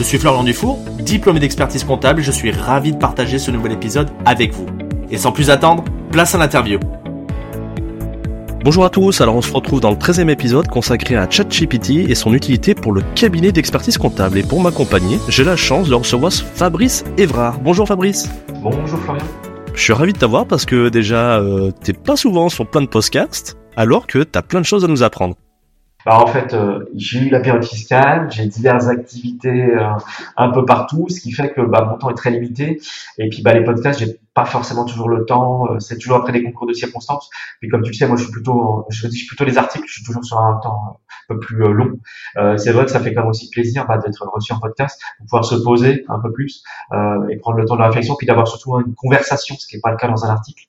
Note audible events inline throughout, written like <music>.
Je suis Florian Dufour, diplômé d'expertise comptable et je suis ravi de partager ce nouvel épisode avec vous. Et sans plus attendre, place à l'interview. Bonjour à tous, alors on se retrouve dans le 13e épisode consacré à ChatGPT et son utilité pour le cabinet d'expertise comptable. Et pour m'accompagner, j'ai la chance de recevoir Fabrice Evrard. Bonjour Fabrice. Bonjour Florian. Je suis ravi de t'avoir parce que déjà, euh, t'es pas souvent sur plein de podcasts, alors que t'as plein de choses à nous apprendre. Bah, en fait, euh, j'ai eu la période fiscale, j'ai diverses activités euh, un peu partout, ce qui fait que bah, mon temps est très limité. Et puis bah, les podcasts, j'ai pas forcément toujours le temps. Euh, c'est toujours après des concours de circonstances. Puis comme tu le sais, moi je suis plutôt, je dis plutôt les articles. Je suis toujours sur un temps un peu plus long. c'est vrai que ça fait quand même aussi plaisir bah, d'être reçu en podcast, de pouvoir se poser un peu plus et prendre le temps de la réflexion, puis d'avoir surtout une conversation, ce qui n'est pas le cas dans un article.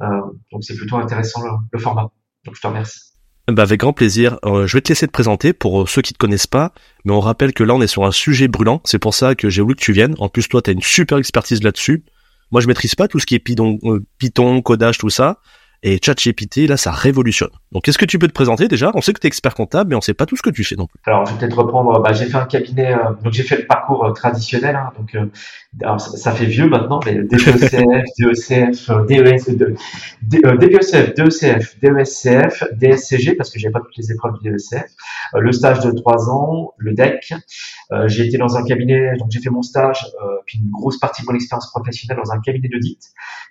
donc c'est plutôt intéressant le format. Donc je te remercie. Bah avec grand plaisir. Euh, je vais te laisser te présenter pour euh, ceux qui te connaissent pas, mais on rappelle que là on est sur un sujet brûlant. C'est pour ça que j'ai voulu que tu viennes. En plus toi tu as une super expertise là-dessus. Moi je maîtrise pas tout ce qui est Python, euh, Python, codage, tout ça. Et ChatGPT, là, ça révolutionne. Donc, est-ce que tu peux te présenter déjà? On sait que tu es expert comptable, mais on sait pas tout ce que tu fais non plus. Alors, je vais peut-être reprendre. Bah, j'ai fait un cabinet, euh, donc j'ai fait le parcours euh, traditionnel. Hein, donc, alors, ça, fait vieux maintenant, mais DECF, <laughs> DECF, DES, DPECF, DECF, DESCF, DSCG, parce que j'ai pas toutes les épreuves du DECF. le stage de trois ans, le DEC. j'ai été dans un cabinet, donc j'ai fait mon stage, puis une grosse partie de mon expérience professionnelle dans un cabinet d'audit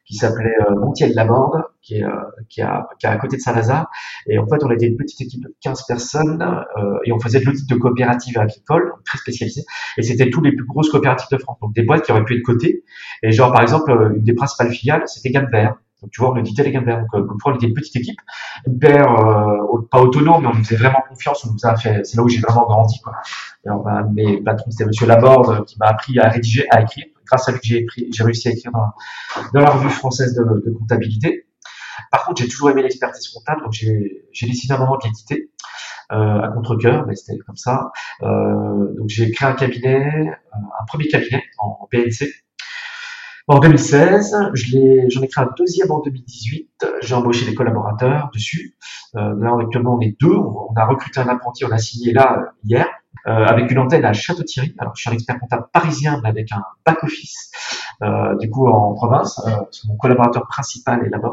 qui s'appelait Montiel Laborde, qui est, euh, qui, a, qui est à côté de Saint-Lazare. Et en fait, on était une petite équipe de 15 personnes euh, et on faisait de l'audit de coopératives agricoles, très spécialisé. Et c'était tous les plus grosses coopératives de France, donc des boîtes qui auraient pu être cotées. Et genre, par exemple, une des principales filiales, c'était Vert. Donc, tu vois, on auditait les Vert. Donc, euh, on était une petite équipe, hyper, euh, pas autonome, mais on nous faisait vraiment confiance. On nous a fait, c'est là où j'ai vraiment grandi, quoi. Et mes patrons, c'était Monsieur Laborde, qui m'a appris à rédiger, à écrire. Grâce à lui, j'ai j'ai réussi à écrire dans, dans la revue française de, comptabilité. Par contre, j'ai toujours aimé l'expertise comptable, donc j'ai décidé à un moment de l'éditer euh, à contre-cœur, mais c'était comme ça. Euh, donc j'ai créé un cabinet, euh, un premier cabinet en, PNC. En 2016, j'en ai, créé un deuxième en 2018. J'ai embauché des collaborateurs dessus. Euh, là, actuellement, on est deux. On, a recruté un apprenti, on a signé là euh, hier, euh, avec une antenne à Château-Thierry. Alors, je suis un expert comptable parisien, mais avec un back-office, du coup, en province. mon collaborateur principal est là-bas.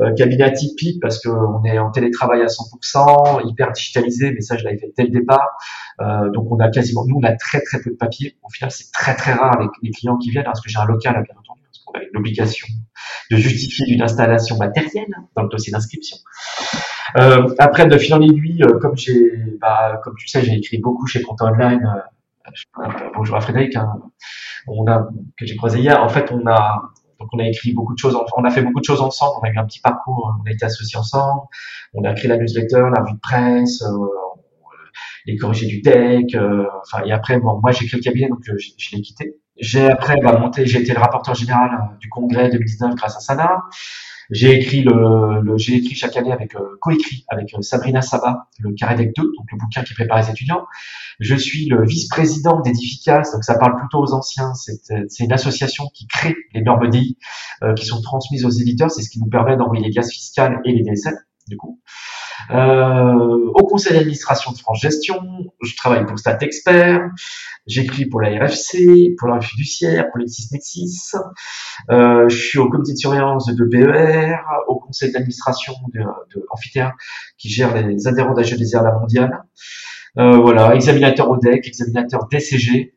Euh, cabinet atypique parce qu'on est en télétravail à 100%, hyper digitalisé, mais ça je l'avais fait dès le départ. Euh, donc on a quasiment, nous on a très très peu de papier. Au final c'est très très rare avec les clients qui viennent parce que j'ai un local bien entendu, parce qu'on a l'obligation de justifier d'une installation matérielle dans le dossier d'inscription. Euh, après de fil en aiguille, euh, comme j'ai, bah, comme tu sais, j'ai écrit beaucoup chez Compte Online. Euh, bonjour à Frédéric, hein, on a que j'ai croisé hier. En fait, on a donc on a écrit beaucoup de choses, on a fait beaucoup de choses ensemble, on a eu un petit parcours, on a été associés ensemble, on a créé la newsletter, la revue de presse, euh, les corrigés du deck, euh, et après bon moi j'ai créé le cabinet donc euh, je, l'ai quitté. J'ai après bah, monté, j'ai été le rapporteur général du congrès 2019 grâce à Sana. J'ai écrit le, j'ai écrit chaque année avec coécrit avec Sabrina Saba le Carré Deck 2, donc le bouquin qui prépare les étudiants. Je suis le vice-président d'Edificas, donc ça parle plutôt aux anciens. C'est une association qui crée les normes DI euh, qui sont transmises aux éditeurs. C'est ce qui nous permet d'envoyer les glaces fiscales et les DSL, du coup. Euh, au conseil d'administration de France Gestion, je travaille pour Stat Expert, j'écris pour la RFC, pour la fiduciaire, pour les Nexis, euh, je suis au comité de surveillance de PER, au conseil d'administration de, de qui gère les adhérents d'HEDR à la mondiale. Euh, voilà, examinateur ODEC, examinateur DCG,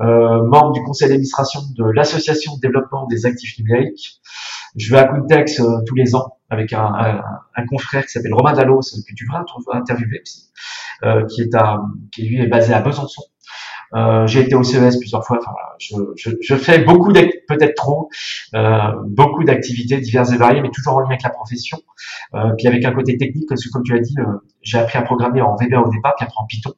euh, membre du conseil d'administration de l'association de développement des actifs numériques. Je vais à Contex euh, tous les ans avec un, un, confrère qui s'appelle Romain Dallos, que tu vas interviewer euh, qui est à, qui lui est basé à Besançon. Euh, j'ai été au CES plusieurs fois. Je, je, fais beaucoup, peut-être trop, euh, beaucoup d'activités diverses et variées, mais toujours en lien avec la profession. Puis avec un côté technique, parce que comme tu l'as dit, j'ai appris à programmer en VBA au départ, puis après en Python,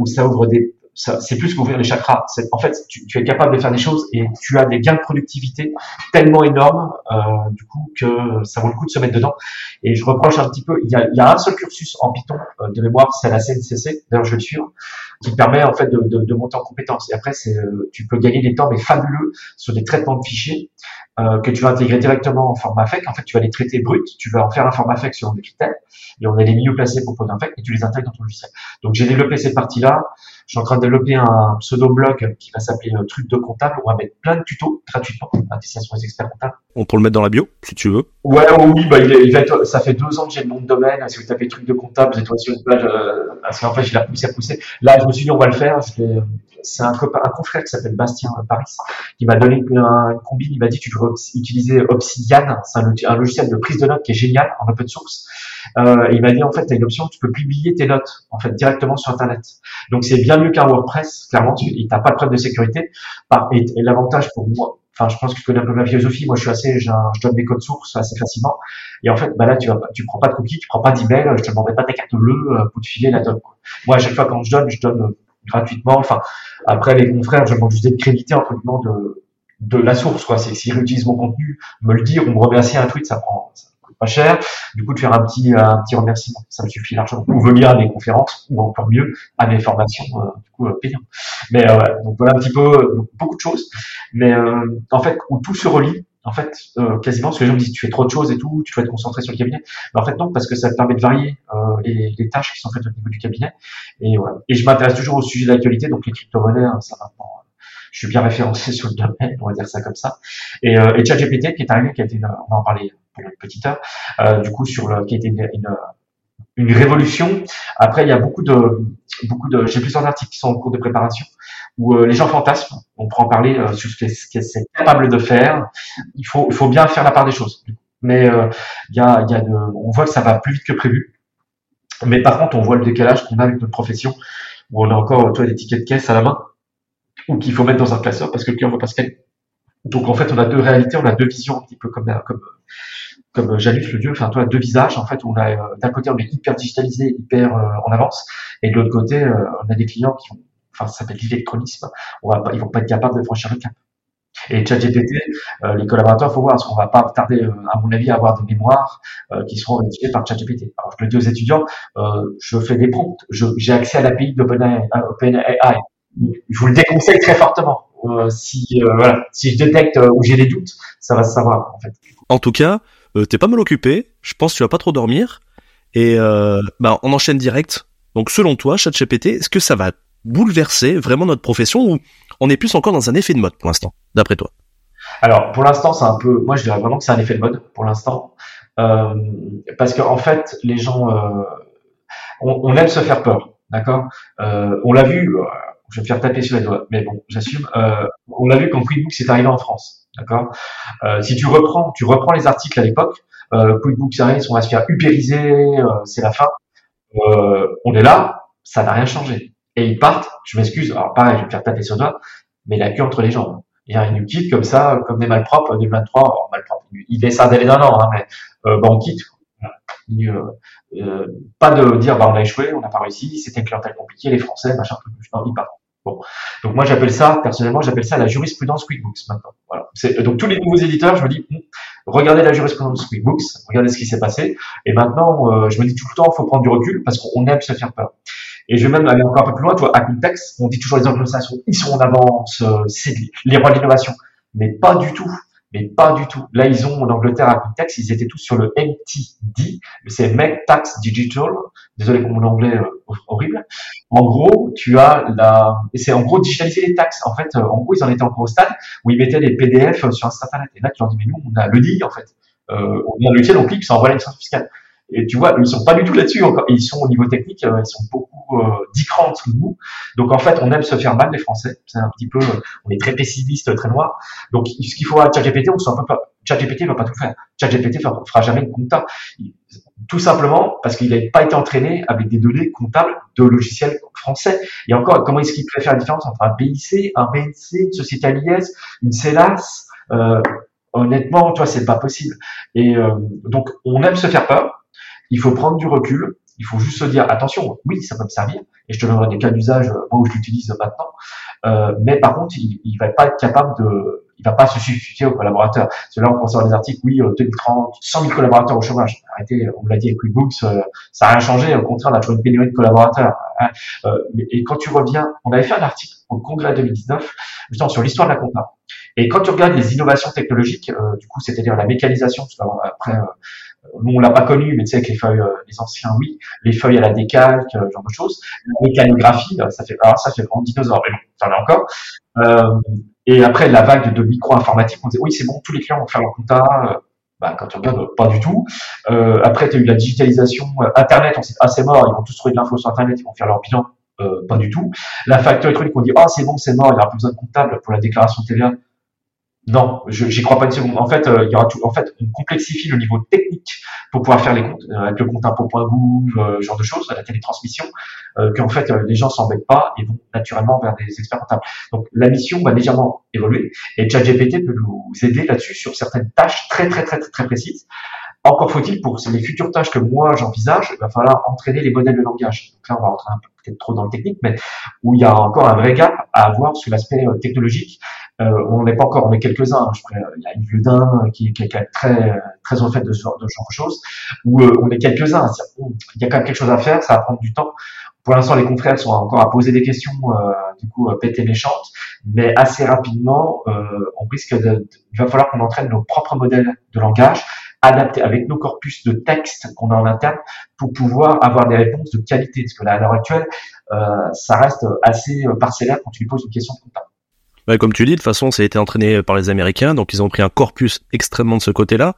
où ça ouvre des c'est plus qu'ouvrir les chakras. En fait, tu, tu, es capable de faire des choses et tu as des gains de productivité tellement énormes, euh, du coup, que ça vaut le coup de se mettre dedans. Et je reproche un petit peu, il y a, il y a un seul cursus en Python euh, de mémoire, c'est la CNCC, d'ailleurs je vais le suivre, qui permet en fait de, de, de monter en compétences. Et après, c'est, euh, tu peux gagner des temps mais fabuleux sur des traitements de fichiers euh, que tu vas intégrer directement en format FEC. En fait, tu vas les traiter bruts, tu vas en faire un format FEC sur des critères, et on est les mieux placés pour produire un FEC, et tu les intègres dans ton logiciel. Donc j'ai développé cette partie-là. Je suis en train de développer un pseudo-blog qui va s'appeler euh, Truc de comptable. On va mettre plein de tutos gratuitement à destination des experts comptables. On peut le mettre dans la bio, si tu veux. Ouais, oui, bah, il, il va être, ça fait deux ans que j'ai le nom de domaine. Si vous tapez Truc de comptable, vous êtes sur une page, euh, parce qu'en fait, je l'ai poussé à pousser. Là, je me suis dit, on va le faire. C'est un, copain, un confrère qui s'appelle Bastien Paris, qui m'a donné une, une combine. Il m'a dit, tu devrais utiliser Obsidian. C'est un, logiciel de prise de notes qui est génial en open source. Euh, il m'a dit, en fait, tu as une option, tu peux publier tes notes, en fait, directement sur Internet. Donc, c'est bien mieux qu'un WordPress. Clairement, tu n'as pas de problème de sécurité. et, et l'avantage pour moi, enfin, je pense que tu connais un peu ma philosophie. Moi, je suis assez, je donne des codes sources assez facilement. Et en fait, bah là, tu vas, tu prends pas de cookies, tu prends pas d'email, je te demanderai pas ta carte bleue euh, pour te filer la donne. Moi, à chaque fois quand je donne, je donne euh, gratuitement. Enfin, après les confrères, je demande juste d'être crédité entre guillemets de de la source, quoi. C'est s'ils réutilisent mon contenu, me le dire ou me remercier un tweet, ça prend, ça coûte pas cher. Du coup, de faire un petit, un petit remerciement, ça me suffit largement. Ou venir à mes conférences, ou encore mieux, à mes formations, euh, du coup, euh, payantes. Mais euh, donc voilà un petit peu, beaucoup de choses. Mais en fait, où tout se relie, en fait, euh, quasiment, parce que les gens me disent tu fais trop de choses et tout, tu dois te concentrer sur le cabinet. Mais en fait, non, parce que ça te permet de varier euh, les, tâches qui sont faites au niveau du cabinet. Et, voilà. et je m'intéresse toujours au sujet de l'actualité, donc les crypto-monnaies, hein, ça va je suis bien référencé <laughs> sur le domaine, on va dire ça comme ça. Et, euh, et ChatGPT qui est arrivé, qui a été, on va en parler pour une petite heure, euh, du coup sur le, qui a été une, une, une, révolution. Après, il y a beaucoup de, beaucoup de, j'ai plusieurs articles qui sont en cours de préparation où euh, les gens fantasment. On en parler euh, sur ce que c'est capable de faire. Il faut, il faut bien faire la part des choses. Mais euh, il y a, y a de, on voit que ça va plus vite que prévu. Mais par contre, on voit le décalage qu'on a avec notre profession, où on a encore toi des tickets de caisse à la main ou qu'il faut mettre dans un classeur parce que le client ne veut pas scanner. Donc en fait, on a deux réalités, on a deux visions un petit peu comme comme comme Janus le dieu, enfin toi deux visages en fait on a d'un côté on est hyper digitalisé, hyper euh, en avance, et de l'autre côté euh, on a des clients qui ont, enfin ça s'appelle l'électronisme, on va ils vont pas être capables de franchir le cap. Et ChatGPT, euh, les collaborateurs, faut voir, parce qu'on va pas tarder, à mon avis, à avoir des mémoires qui seront rédigées par ChatGPT. Alors, je le dis aux étudiants, je fais des prompts, j'ai accès à l'API d'OpenAI, je vous le déconseille très fortement. Euh, si euh, voilà, si je détecte euh, où j'ai des doutes, ça va se savoir en fait. En tout cas, t'es pas mal occupé. Je pense que tu vas pas trop dormir. Et bah on enchaîne direct. Donc selon toi, ChatGPT, est-ce que ça va bouleverser vraiment notre profession ou on est plus encore dans un effet de mode pour l'instant, d'après toi? Alors pour l'instant, c'est un peu, moi je dirais vraiment que c'est un effet de mode pour l'instant, euh, parce qu'en en fait les gens, euh, on, on, aime se faire peur, d'accord? Euh, On l'a vu, je vais me faire taper sur les doigts, mais bon, j'assume. On l'a vu quand QuickBooks est arrivé en France, d'accord? Si tu reprends, tu reprends les articles à l'époque, euh, QuickBooks arrive, on va se faire ubériser, euh, c'est la fin. On est là, ça n'a rien changé. Et ils partent, je m'excuse, alors pareil, je vais me faire taper sur les doigts, mais la queue entre les jambes. Il y a une quitte comme ça, comme des malpropres, 2023, alors malpropres, il laisse un délai d'un an, hein, mais euh, bah, on quitte. Euh, pas de dire bah on a échoué, on n'a pas réussi, c'était une clientèle compliquée, les Français, machin, non, ils partent. Bon. Donc moi j'appelle ça, personnellement, j'appelle ça la jurisprudence QuickBooks maintenant. Voilà. Donc tous les nouveaux éditeurs, je me dis, hmm, regardez la jurisprudence QuickBooks, regardez ce qui s'est passé. Et maintenant, euh, je me dis tout le temps, il faut prendre du recul parce qu'on aime se faire peur. Et je vais même aller encore un peu plus loin. Toi, à Context, on dit toujours les anglo-saxons, ils sont en avance, euh, c'est les rois de l'innovation. Mais pas du tout mais pas du tout. Là, ils ont en Angleterre à Context, ils étaient tous sur le MTD, c'est Make Tax Digital. Désolé pour mon anglais euh, horrible. En gros, tu as la, et c'est en gros digitaliser les taxes. En fait, euh, en gros, ils en étaient encore au stade où ils mettaient des PDF sur un site. Et là, tu leur dis, mais nous, on a le dit en fait. Euh, on a le on clique, ça envoie l'administration fiscale. Et tu vois, ils sont pas du tout là-dessus encore. Ils sont au niveau technique, euh, ils sont beaucoup euh, dix crans de nous. Donc en fait, on aime se faire mal les Français. C'est un petit peu, on est très pessimiste, très noir. Donc ce qu'il faut à ChatGPT, on se un peu ChatGPT va pas tout faire. ChatGPT fera, jamais une compta. Tout simplement parce qu'il n'a pas été entraîné avec des données comptables de logiciels français. Et encore, comment est-ce qu'il peut faire la différence entre un BIC, un BNC, une société à l'IS, une CELAS euh, Honnêtement, toi, c'est pas possible. Et euh, donc, on aime se faire peur il faut prendre du recul Il faut juste se dire, attention, oui, ça peut me servir, et je te donnerai des cas d'usage, moi, où je l'utilise maintenant, euh, mais par contre, il, il va pas être capable de, il va pas se substituer aux collaborateurs. Parce que là, on pense avoir des articles, oui, 2030, 100 000 collaborateurs au chômage. Arrêtez, on l'a dit avec QuickBooks, euh, ça n'a rien changé. Au contraire, on a toujours une pénurie de collaborateurs. Hein. Euh, et quand tu reviens, on avait fait un article au congrès 2019, justement sur l'histoire de la compta. Et quand tu regardes les innovations technologiques, euh, du coup, c'est-à-dire la mécanisation, parce après, nous on l'a pas connu, mais tu sais avec les feuilles, les anciens oui, les feuilles à la décalque, genre de choses. La mécanographie, ça fait, alors ça fait vraiment dinosaure, mais bon, en a encore. Euh, et après, la vague de micro-informatique, on disait, oui, c'est bon, tous les clients vont faire leur compta. Euh, bah, quand tu regardes, pas du tout. Euh, après, tu as eu la digitalisation. Euh, Internet, on s'est ah, c'est mort, ils vont tous trouver de l'info sur Internet, ils vont faire leur bilan. Euh, pas du tout. La facture électronique, on dit, oh, c'est bon, c'est mort, il n'y aura plus besoin de comptable pour la déclaration TVA. Non, j'y crois pas une seconde. En fait, euh, il y aura tout. En fait, on complexifie le niveau technique pour pouvoir faire les comptes euh, avec le compte impôt.gouv, euh, genre de choses, la télétransmission, euh, qu'en fait les gens s'embêtent pas et vont naturellement vers des experts comptables. Donc la mission va légèrement évoluer et ChatGPT peut nous aider là-dessus sur certaines tâches très très très très, très précises. Encore faut-il pour les futures tâches que moi j'envisage, il va falloir entraîner les modèles de langage. Donc là, on va rentrer un peu peut-être trop dans le technique, mais où il y a encore un vrai gap à avoir sur l'aspect technologique euh, on n'est pas encore, on est quelques-uns. Hein, il y a Yves Ledin qui, qui, est très très au fait de ce genre de, choses. Où euh, on est quelques-uns. Il y a quand même quelque chose à faire. Ça va prendre du temps. Pour l'instant, les confrères sont encore à poser des questions, euh, du coup, méchantes, mais assez rapidement, on risque de, il va falloir qu'on entraîne nos propres modèles de langage, adaptés avec nos corpus de texte qu'on a en interne, pour pouvoir avoir des réponses de qualité. Parce que là, à l'heure actuelle, ça reste assez parcellaire quand tu lui poses une question comptable. Bah, comme tu dis, de toute façon, ça a été entraîné par les Américains, donc ils ont pris un corpus extrêmement de ce côté-là.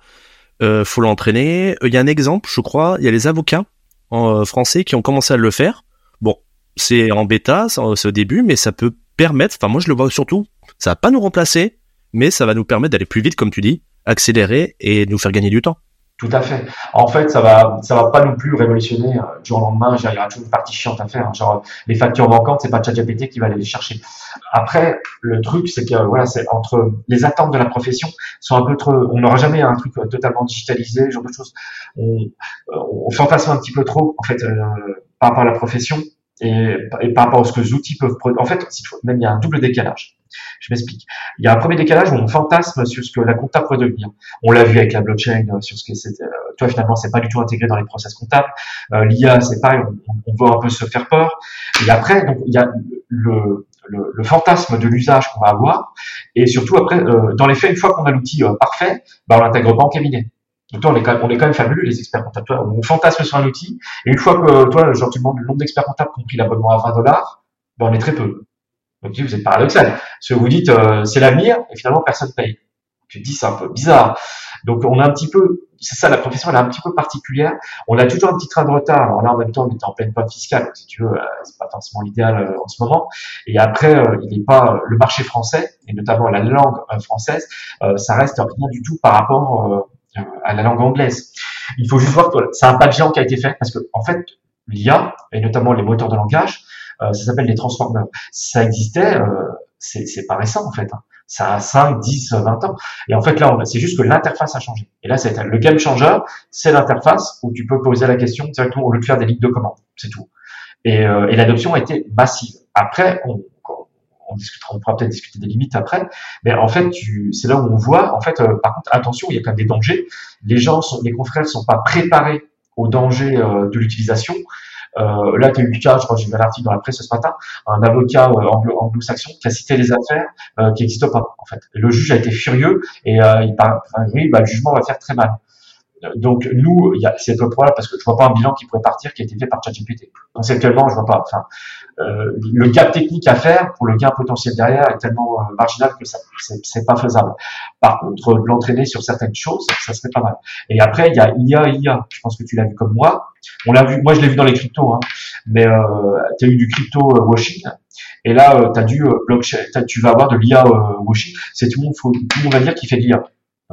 Euh, faut l'entraîner. Il y a un exemple, je crois, il y a les avocats en, euh, français qui ont commencé à le faire. Bon, c'est en bêta, c'est au début, mais ça peut permettre, enfin moi je le vois surtout, ça va pas nous remplacer, mais ça va nous permettre d'aller plus vite, comme tu dis, accélérer et nous faire gagner du temps. Tout à fait. En fait, ça va, ça va pas non plus révolutionner euh, du jour au lendemain. Il y aura toujours une partie chiante à faire. Hein. Genre, les factures manquantes, c'est pas ChatGPT qui va aller les chercher. Après, le truc, c'est que voilà, c'est entre les attentes de la profession sont un peu trop. On n'aura jamais un truc euh, totalement digitalisé, genre de choses. On, euh, on fantasme un petit peu trop, en fait, par rapport à la profession et, et par rapport à ce que les outils peuvent produire. En fait, même il y a un double décalage. Je m'explique. Il y a un premier décalage où on fantasme sur ce que la compta pourrait devenir. On l'a vu avec la blockchain, euh, sur ce que c'est. Euh, toi, finalement, c'est pas du tout intégré dans les process comptables. Euh, L'IA, c'est pareil, on, on, veut un peu se faire peur. Et après, donc, il y a le, le, le fantasme de l'usage qu'on va avoir. Et surtout, après, euh, dans les faits, une fois qu'on a l'outil parfait, bah, on l'intègre pas en cabinet. Donc toi, on est quand même, on est quand même fabuleux, les experts comptables. On fantasme sur un outil. Et une fois que toi, genre, tu demandes le nombre d'experts comptables qui ont pris l'abonnement à 20 dollars, ben, on est très peu. Donc vous êtes paradoxal. Parce que vous dites euh, c'est l'avenir et finalement personne paye. Tu te dis c'est un peu bizarre. Donc on a un petit peu, c'est ça la profession, elle est un petit peu particulière. On a toujours un petit train de retard. Alors là en même temps on est en pleine pente fiscale, donc si tu veux, euh, c'est pas forcément l'idéal euh, en ce moment. Et après il n'est pas le marché français et notamment la langue française, ça reste rien du tout par rapport à la langue anglaise. Il faut juste voir que c'est un pas de géant qui a été fait parce que en fait l'IA et notamment les moteurs de langage euh, ça s'appelle les transformers. Ça existait, euh, c'est pas récent en fait. Hein. Ça a 5, 10, 20 ans. Et en fait, là, c'est juste que l'interface a changé. Et là, c'est le game changer, c'est l'interface où tu peux poser la question directement au lieu de faire des lignes de commande. C'est tout. Et, euh, et l'adoption a été massive. Après, on, on discutera, on pourra peut-être discuter des limites après. Mais en fait, c'est là où on voit, en fait, par contre, attention, il y a quand même des dangers. Les gens, sont, les confrères, sont pas préparés aux dangers de l'utilisation. Euh, là, tu as eu le cas, je crois que j'ai vu un article dans la presse ce matin, un avocat euh, anglo-saxon qui a cité des affaires euh, qui n'existent pas, en fait. le juge a été furieux et euh, il parle, oui, bah, le jugement va faire très mal. Donc nous, il y a le problème parce que je vois pas un bilan qui pourrait partir qui a été fait par ChatGPT. Conceptuellement, je vois pas. Enfin, euh, le gap technique à faire pour le gain potentiel derrière est tellement euh, marginal que ça c'est pas faisable. Par contre, l'entraîner sur certaines choses, ça serait pas mal. Et après, il y a IA, IA. Je pense que tu l'as vu comme moi. On l'a vu. Moi, je l'ai vu dans les cryptos, hein. mais euh, tu as eu du crypto washing. Et là, euh, tu as du blockchain. Tu vas avoir de l'IA washing. C'est tout le monde. Tout le monde va dire qu'il fait de l'IA.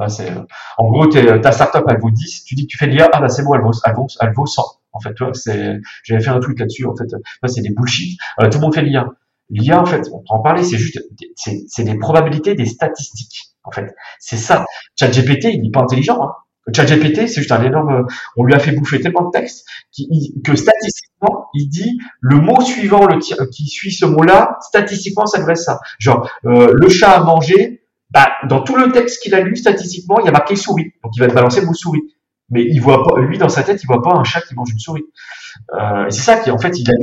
C'est, en gros, ta startup elle vaut 10, tu dis que tu fais de l'IA, ah bah c'est bon, elle vaut, elle vaut, elle vaut 100. En fait, tu c'est, j'avais fait un tweet là-dessus. En fait, c'est des bullshit. Euh, tout le monde fait l'IA. L'IA, en fait, on peut en parler. C'est juste, c'est des probabilités, des statistiques. En fait, c'est ça. ChatGPT, il n'est pas intelligent. Hein. ChatGPT, c'est juste un énorme. On lui a fait bouffer tellement de texte que statistiquement, il dit le mot suivant le qui suit ce mot-là, statistiquement, ça devrait ça. Genre, euh, le chat a mangé. Bah, dans tout le texte qu'il a lu, statistiquement, il y a marqué souris. Donc, il va te balancer le mot souris. Mais il voit pas, lui, dans sa tête, il voit pas un chat qui mange une souris. Euh, c'est ça qui, en fait, il a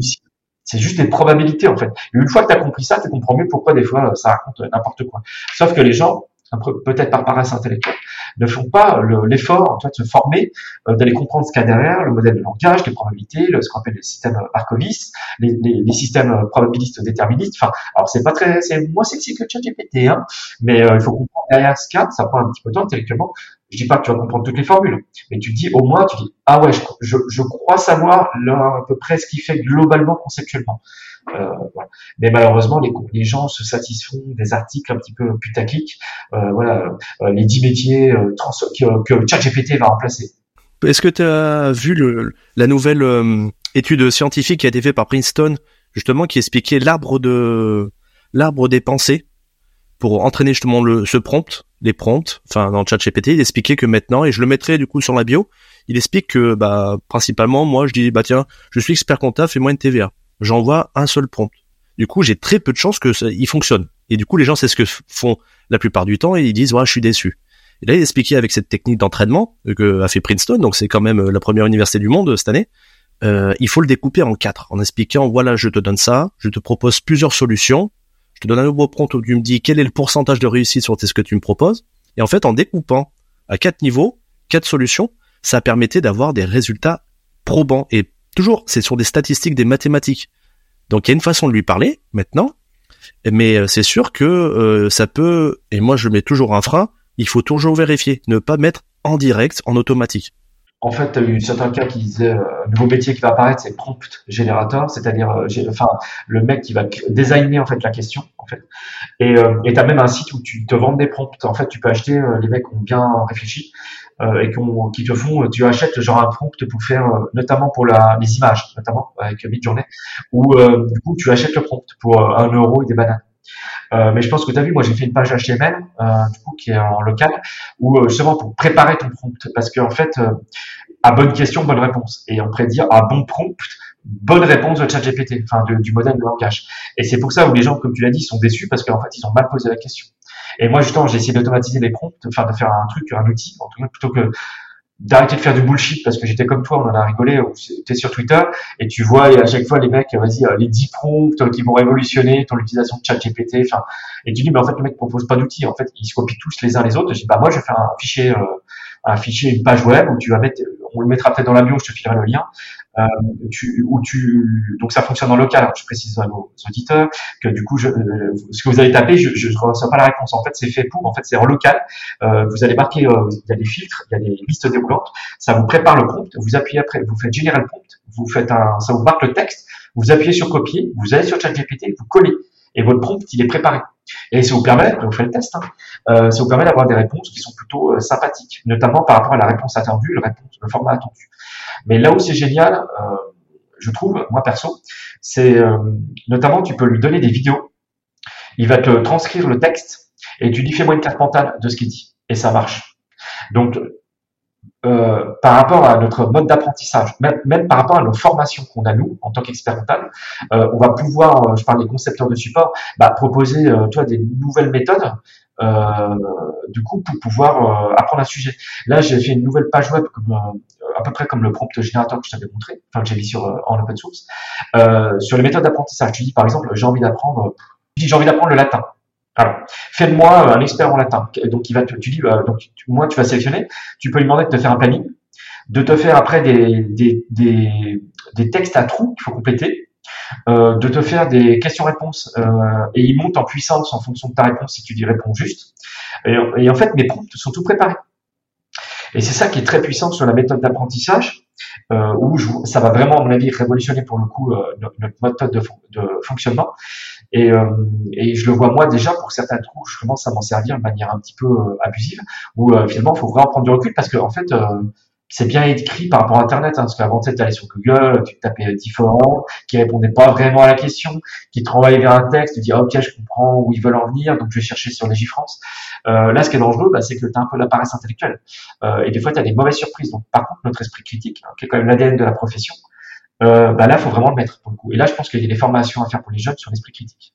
c'est juste des probabilités en fait. Et une fois que tu as compris ça, tu comprends mieux pourquoi des fois ça raconte n'importe quoi. Sauf que les gens, peut-être par paresse intellectuelle, ne font pas l'effort de se former, euh, d'aller comprendre ce qu'il y a derrière, le modèle de langage, les probabilités, le, ce qu'on appelle les systèmes Markovis, les, les, les, systèmes probabilistes déterministes. Enfin, alors c'est pas très, c'est moins sexy que ChatGPT, hein, mais euh, il faut comprendre derrière ce qu'il y a, ça prend un petit peu de temps intellectuellement. Je dis pas que tu vas comprendre toutes les formules, mais tu dis au moins, tu dis ah ouais, je, je, je crois savoir là, à peu près ce qu'il fait globalement conceptuellement. Euh, Mais malheureusement, les, gens se satisfont des articles un petit peu putaclic. Euh, voilà, euh, les 10 métiers euh, que, que ChatGPT va remplacer. Est-ce que tu as vu le, la nouvelle étude scientifique qui a été faite par Princeton, justement, qui expliquait l'arbre de l'arbre des pensées pour entraîner justement le, ce prompt, les prompts, enfin dans ChatGPT, il expliquait que maintenant, et je le mettrai du coup sur la bio, il explique que bah principalement moi je dis bah tiens, je suis expert comptable, fais-moi une TVA j'envoie un seul prompt. Du coup, j'ai très peu de chances que ça, il fonctionne. Et du coup, les gens, c'est ce que font la plupart du temps et ils disent, ouais, je suis déçu. Et là, il expliquait avec cette technique d'entraînement que a fait Princeton, donc c'est quand même euh, la première université du monde cette année. Euh, il faut le découper en quatre, en expliquant, voilà, je te donne ça, je te propose plusieurs solutions, je te donne un nouveau prompt où tu me dis quel est le pourcentage de réussite sur ce que tu me proposes. Et en fait, en découpant à quatre niveaux, quatre solutions, ça permettait d'avoir des résultats probants et Toujours, c'est sur des statistiques, des mathématiques. Donc il y a une façon de lui parler maintenant, mais euh, c'est sûr que euh, ça peut, et moi je mets toujours un frein, il faut toujours vérifier, ne pas mettre en direct, en automatique. En fait, tu as eu certains cas qui disaient euh, nouveau métier qui va apparaître, c'est prompt générateur, c'est-à-dire enfin le mec qui va designer en fait la question en fait. Et tu as même un site où tu te vends des prompts. En fait, tu peux acheter les mecs ont bien réfléchi euh, et qui te font, tu achètes genre un prompt pour faire, euh, notamment pour la, les images, notamment avec Midjourney, ou euh, du coup tu achètes le prompt pour un euro et des bananes. Euh, mais je pense que tu as vu, moi j'ai fait une page HTML euh, du coup qui est en local où justement pour préparer ton prompt parce qu'en fait à bonne question bonne réponse et on prédire à bon prompt bonne réponse de ChatGPT, enfin du modèle de langage. Et c'est pour ça où les gens, comme tu l'as dit, sont déçus parce qu'en fait ils ont mal posé la question. Et moi, justement, j'ai essayé d'automatiser les prompts, enfin de faire un truc, un outil, en tout cas, plutôt que d'arrêter de faire du bullshit parce que j'étais comme toi, on en a rigolé, tu es sur Twitter et tu vois à chaque fois les mecs, vas-y, euh, les 10 prompts qui vont révolutionner ton utilisation de chat GPT, enfin, et tu dis, mais en fait, le mec propose pas d'outils, en fait, ils se copient tous les uns les autres. Je dis, bah, moi, je vais faire un fichier, euh, un fichier, une page web où tu vas mettre, on le mettra peut-être dans la bio, je te filerai le lien, euh, tu, où tu, donc ça fonctionne en local. Alors je précise à nos auditeurs que du coup, je, euh, ce que vous avez tapé, je ne reçois pas la réponse. En fait, c'est fait pour. En fait, c'est en local. Euh, vous allez marquer, euh, il y a des filtres, il y a des listes déroulantes. Ça vous prépare le prompt. Vous appuyez après, vous faites générer le prompt. Vous faites un, ça vous marque le texte. Vous appuyez sur copier. Vous allez sur ChatGPT, vous collez et votre prompt il est préparé. Et ça vous permet, après vous faites le test, hein, euh, ça vous permet d'avoir des réponses qui sont plutôt euh, sympathiques, notamment par rapport à la réponse attendue, le, réponse, format attendu. Mais là où c'est génial, euh, je trouve, moi perso, c'est euh, notamment tu peux lui donner des vidéos, il va te transcrire le texte et tu lui fais moi une carte mentale de ce qu'il dit et ça marche. Donc euh, par rapport à notre mode d'apprentissage, même, même, par rapport à nos formations qu'on a nous en tant qu'expert euh, on va pouvoir, euh, je parle des concepteurs de support, bah, proposer euh, toi des nouvelles méthodes. Euh, du coup, pour pouvoir apprendre un sujet. Là, j'ai fait une nouvelle page web comme, à peu près comme le prompt générateur que je t'avais montré, enfin que j'ai mis sur en open source, sur les méthodes d'apprentissage. Tu dis par exemple, j'ai envie d'apprendre, j'ai envie d'apprendre le latin. Alors, fais-moi un expert en latin. Donc, il va te, tu dis, euh, donc, moi, tu vas sélectionner. Tu peux lui demander de te faire un planning, de te faire après des, des, des, des textes à trous qu'il faut compléter, euh, de te faire des questions-réponses, euh, et il monte en puissance en fonction de ta réponse si tu dis réponds juste. Et, et en fait, mes prompts sont tout préparés. Et c'est ça qui est très puissant sur la méthode d'apprentissage, euh, où je, ça va vraiment, à mon avis, révolutionner pour le coup euh, notre, méthode de, de fonctionnement. Et, euh, et, je le vois moi déjà pour certains trous, je commence à m'en servir de manière un petit peu euh, abusive, où euh, finalement il faut vraiment prendre du recul parce que en fait c'est bien écrit par rapport à Internet, hein, parce qu'avant tu allais sur Google, tu tapais différents, qui répondaient pas vraiment à la question, qui te renvoyaient vers un texte, tu dis ah, ok je comprends où ils veulent en venir, donc je vais chercher sur Légifrance. Euh, là, ce qui est dangereux, bah, c'est que tu as un peu la paresse intellectuelle, euh, et des fois tu as des mauvaises surprises. Donc par contre, notre esprit critique, hein, qui est quand même l'ADN de la profession, euh, bah là, faut vraiment le mettre pour le coup. Et là, je pense qu'il y a des formations à faire pour les jeunes sur l'esprit critique.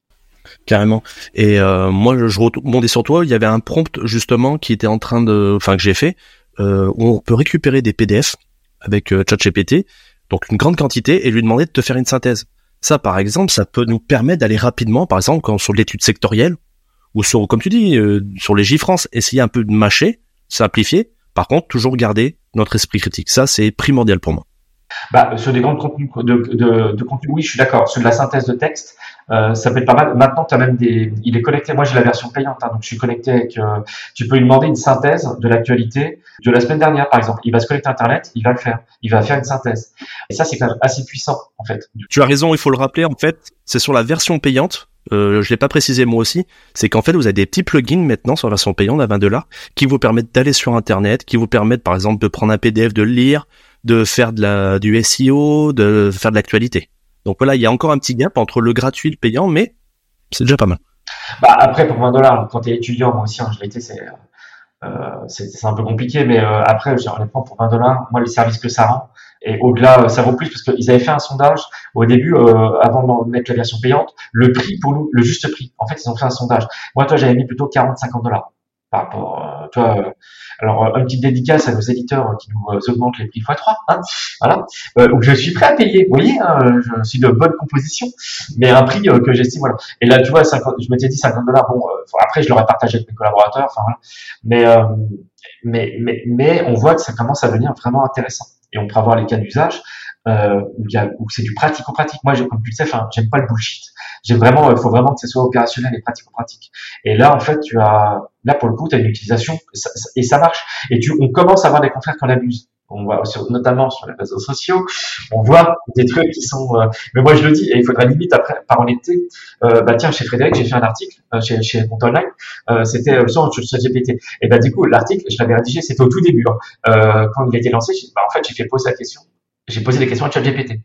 Carrément. Et euh, moi, je, je rebondais sur toi. Il y avait un prompt justement qui était en train de, enfin que j'ai fait, euh, où on peut récupérer des PDF avec euh, ChatGPT, donc une grande quantité, et lui demander de te faire une synthèse. Ça, par exemple, ça peut nous permettre d'aller rapidement, par exemple, quand sur l'étude sectorielle ou sur, comme tu dis, euh, sur les J-France, essayer un peu de mâcher, simplifier. Par contre, toujours garder notre esprit critique. Ça, c'est primordial pour moi. Bah, sur des grands contenus de, oui, je suis d'accord. Sur de la synthèse de texte, euh, ça peut être pas mal. Maintenant, tu as même des, il est connecté. Moi, j'ai la version payante, hein, donc je suis connecté avec. Euh, tu peux lui demander une synthèse de l'actualité de la semaine dernière, par exemple. Il va se connecter à Internet, il va le faire. Il va faire une synthèse. Et ça, c'est quand même assez puissant, en fait. Tu as raison. Il faut le rappeler. En fait, c'est sur la version payante. Euh, je l'ai pas précisé moi aussi, c'est qu'en fait vous avez des petits plugins maintenant sur la version payante à 20 dollars qui vous permettent d'aller sur internet, qui vous permettent par exemple de prendre un PDF, de le lire, de faire de la, du SEO, de faire de l'actualité. Donc voilà, il y a encore un petit gap entre le gratuit et le payant, mais c'est déjà pas mal. Bah après, pour 20 dollars, quand tu es étudiant, moi aussi, hein, je l'ai été, c'est euh, c'est un peu compliqué, mais euh, après, honnêtement, pour 20 dollars, moi, les services que ça rend, et au-delà, euh, ça vaut plus parce qu'ils avaient fait un sondage au début, euh, avant de mettre la version payante, le prix pour nous, le juste prix. En fait, ils ont fait un sondage. Moi, toi, j'avais mis plutôt 40-50 dollars par rapport, euh, toi, euh, alors euh, un petit dédicace à nos éditeurs qui nous augmentent les prix x3, hein, voilà. donc je suis prêt à payer, vous voyez, hein, je suis de bonne composition, mais un prix que j'estime, voilà. Et là, tu vois, 50, je m'étais dit 50 dollars, bon, après je l'aurais partagé avec mes collaborateurs, enfin voilà. Mais, mais, mais, mais on voit que ça commence à devenir vraiment intéressant. Et on peut avoir les cas d'usage euh, où, où c'est du pratico-pratique. Moi, comme tu le sais, j'aime pas le bullshit. J'aime vraiment, il faut vraiment que ce soit opérationnel et pratico-pratique. Et là, en fait, tu as, là pour le coup, tu as une utilisation et ça, marche. Et tu, on commence à avoir des confrères qui en abusent. On voit notamment sur les réseaux sociaux, on voit des trucs qui sont. Euh, mais moi, je le dis, et il faudrait limite après, par honnêteté, euh, bah tiens, chez Frédéric, j'ai fait un article euh, chez chez Online, euh, c'était euh, sur, GPT. Et bah du coup, l'article, je l'avais rédigé, c'était au tout début. Hein. quand il a été lancé, bah, en fait, j'ai fait poser la question j'ai posé des questions à ChatGPT.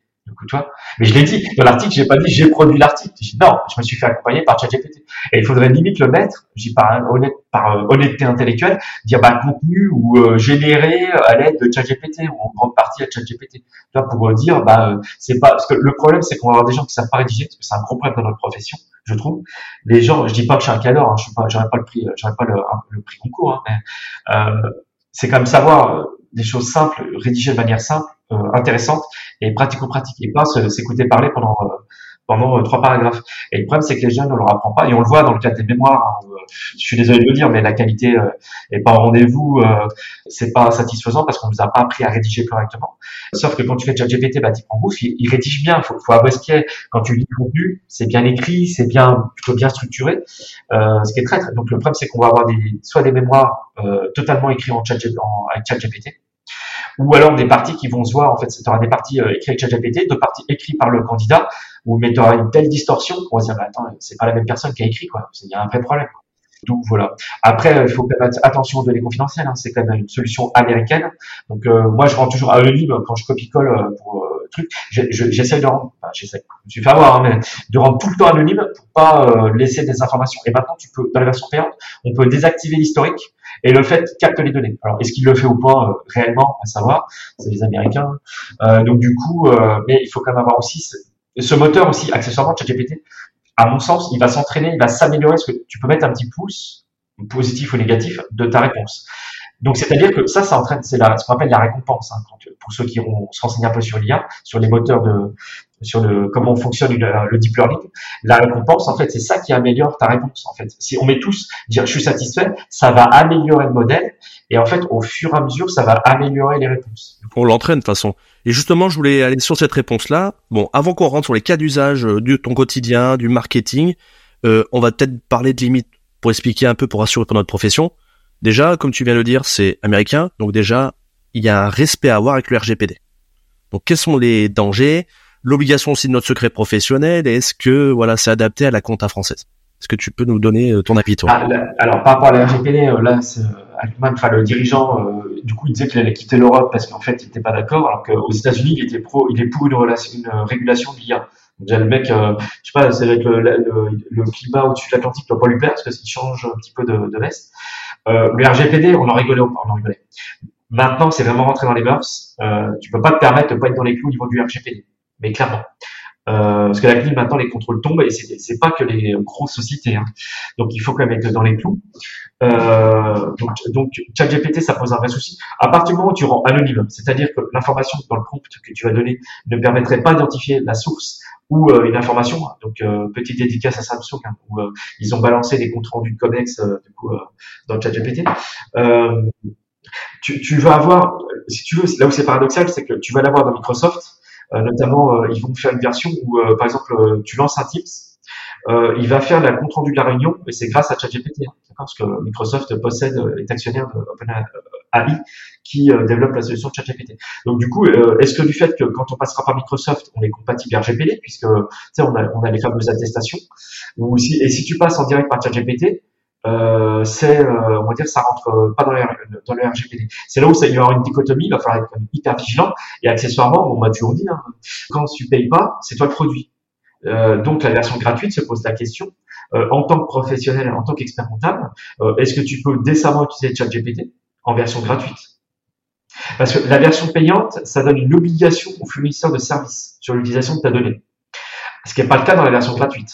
Mais je l'ai dit dans l'article, j'ai pas dit j'ai produit l'article. Non, je me suis fait accompagner par ChatGPT. Et il faudrait limite le mettre, j'ai par honnête, par euh, honnêteté intellectuelle, dire bah contenu ou euh, généré à l'aide de ChatGPT ou en grande partie à ChatGPT. Tu vois, pour dire bah euh, c'est pas parce que le problème c'est qu'on va avoir des gens qui savent pas rédiger parce que c'est un gros problème dans notre profession, je trouve. Les gens, je dis pas que je suis un cadre, hein, je suis pas, j'aurais pas le prix, j'aurais pas le, prix concours, hein, mais c'est quand même savoir des choses simples, rédigées de manière simple euh, intéressante et pratico-pratique et pas s'écouter parler pendant euh, pendant euh, trois paragraphes. Et le problème, c'est que les jeunes, on leur apprend pas, et on le voit dans le cadre des mémoires. Hein, je suis désolé de le dire, mais la qualité est pas au rendez-vous, euh, c'est pas satisfaisant parce qu'on nous a pas appris à rédiger correctement. Sauf que quand tu fais ChatGPT, bah, en bouffe, il, il, rédige bien. Faut, faut avouer ce qu'il est. Quand tu lis le contenu, c'est bien écrit, c'est bien plutôt bien structuré, euh, ce qui est très, très. Donc le problème, c'est qu'on va avoir des soit des mémoires euh, totalement écrits en ChatGPT, ou alors des parties qui vont se voir, en fait, tu auras des parties euh, écrites avec ChatGPT, d'autres parties écrites par le candidat, ou mais tu auras une telle distorsion qu'on va se dire, bah, attends, c'est pas la même personne qui a écrit, quoi. Il y a un vrai problème. Donc voilà. Après, il faut faire attention aux données confidentielles. Hein. C'est quand même une solution américaine. Donc euh, moi, je rends toujours anonyme quand je copie-colle euh, pour euh, truc. J'essaie de rendre, enfin, j'essaie, je me fait avoir, hein, mais de rendre tout le temps anonyme pour pas euh, laisser des informations. Et maintenant, tu peux, dans la version payante, on peut désactiver l'historique et le fait capte les données. Alors, est-ce qu'il le fait ou pas euh, réellement, à savoir, c'est les Américains. Euh, donc du coup, euh, mais il faut quand même avoir aussi ce, ce moteur aussi, accessoirement, ChatGPT. À mon sens, il va s'entraîner, il va s'améliorer, parce que tu peux mettre un petit pouce, positif ou négatif, de ta réponse. Donc, c'est-à-dire que ça, ça entraîne, c'est ce qu'on appelle la récompense. Hein, pour ceux qui vont se renseigner un peu sur l'IA, sur les moteurs de, sur le comment fonctionne le, deep learning, la récompense, en fait, c'est ça qui améliore ta réponse. En fait, si on met tous dire je suis satisfait, ça va améliorer le modèle, et en fait, au fur et à mesure, ça va améliorer les réponses. On l'entraîne de toute façon. Et justement, je voulais aller sur cette réponse-là. Bon, avant qu'on rentre sur les cas d'usage euh, de ton quotidien, du marketing, euh, on va peut-être parler de limites pour expliquer un peu, pour assurer pour notre profession. Déjà, comme tu viens de le dire, c'est américain, donc déjà, il y a un respect à avoir avec le RGPD. Donc, quels sont les dangers L'obligation aussi de notre secret professionnel, est-ce que voilà, c'est adapté à la compta française? Est-ce que tu peux nous donner ton avis, toi? Ah, Alors, par rapport à la RGPD, là, Altman, enfin, le dirigeant, du coup, il disait qu'il allait quitter l'Europe parce qu'en fait, il n'était pas d'accord, alors qu'aux États-Unis, il était pro, il est pour une, relation, une régulation de l'IA. Déjà, le mec, euh, je sais pas, c'est avec le, le, climat au-dessus de l'Atlantique doit pas lui plaire parce que qu'il change un petit peu de, de. Euh, le RGPD, on en rigolait, on en rigolait. Maintenant, c'est vraiment rentré dans les mœurs. Euh, tu peux pas te permettre de pas être dans les clous au niveau du RGPD, mais clairement. Euh, parce que la CNIL maintenant les contrôles tombent et c'est pas que les grosses sociétés. Hein. Donc il faut quand même être dans les clous. Euh, donc, donc ChatGPT ça pose un vrai souci. À partir du moment où tu rends anonyme, c'est-à-dire que l'information dans le prompt que tu vas donner ne permettrait pas d'identifier la source ou euh, une information. Donc euh, petite dédicace à Samsung hein, où euh, ils ont balancé des comptes rendus de codex du coup dans ChatGPT. Tu, tu, vas avoir, si tu veux, là où c'est paradoxal, c'est que tu vas l'avoir dans Microsoft. notamment, ils vont faire une version où, par exemple, tu lances un Tips, euh, il va faire la compte rendu de la réunion, et c'est grâce à ChatGPT, hein, parce que Microsoft possède, est actionnaire de OpenAI qui euh, développe la solution ChatGPT. Donc du coup, euh, est-ce que du fait que quand on passera par Microsoft, on est compatible RGPD, puisque tu sais, on a, on a les fameuses attestations, ou si, et si tu passes en direct par ChatGPT, euh, c'est, euh, on va dire, ça rentre pas dans le, RGPD. C'est là où ça, il y aura une dichotomie, il va falloir être hyper vigilant. Et accessoirement, on m'a toujours dit, hein, quand tu payes pas, c'est toi le produit. Euh, donc la version gratuite se pose la question, euh, en tant que professionnel, en tant qu'expert comptable, euh, est-ce que tu peux décemment utiliser ChatGPT? En version gratuite Parce que la version payante, ça donne une obligation au fournisseur de services sur l'utilisation de ta donnée, ce qui n'est pas le cas dans la version gratuite.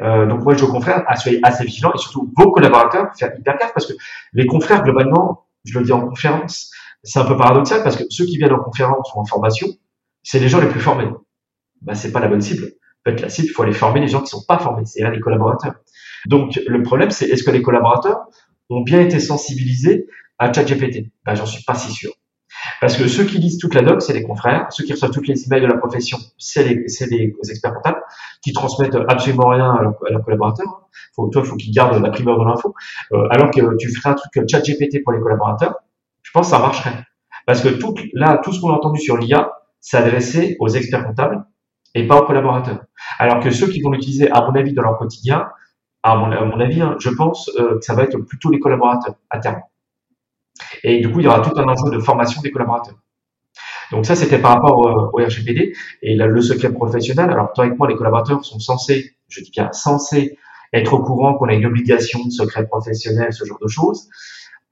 Euh, donc moi je dis aux confrères soyez assez vigilants et surtout vos collaborateurs faire hyper gaffe parce que les confrères globalement, je le dis en conférence, c'est un peu paradoxal parce que ceux qui viennent en conférence ou en formation, c'est les gens les plus formés. Ben, c'est pas la bonne cible. En fait, la cible, il faut aller former les gens qui sont pas formés, c'est-à-dire les collaborateurs. Donc, le problème, c'est est-ce que les collaborateurs ont bien été sensibilisés à ChatGPT ben, J'en suis pas si sûr. Parce que ceux qui lisent toute la doc, c'est les confrères. Ceux qui reçoivent toutes les emails de la profession, c'est les, les, experts comptables qui transmettent absolument rien à leurs collaborateurs. Toi, il faut qu'ils gardent la primeur de l'info. Euh, alors que tu ferais un truc ChatGPT pour les collaborateurs, je pense que ça marcherait. Parce que tout, là, tout ce qu'on a entendu sur l'IA, adressé aux experts comptables et pas aux collaborateurs. Alors que ceux qui vont l'utiliser, à mon avis, dans leur quotidien, à mon, à mon avis, hein, je pense euh, que ça va être plutôt les collaborateurs à terme. Et du coup, il y aura tout un enjeu de formation des collaborateurs. Donc ça, c'était par rapport au, RGPD et le secret professionnel. Alors théoriquement, les collaborateurs sont censés, je dis bien censés, être au courant qu'on a une obligation de secret professionnel, ce genre de choses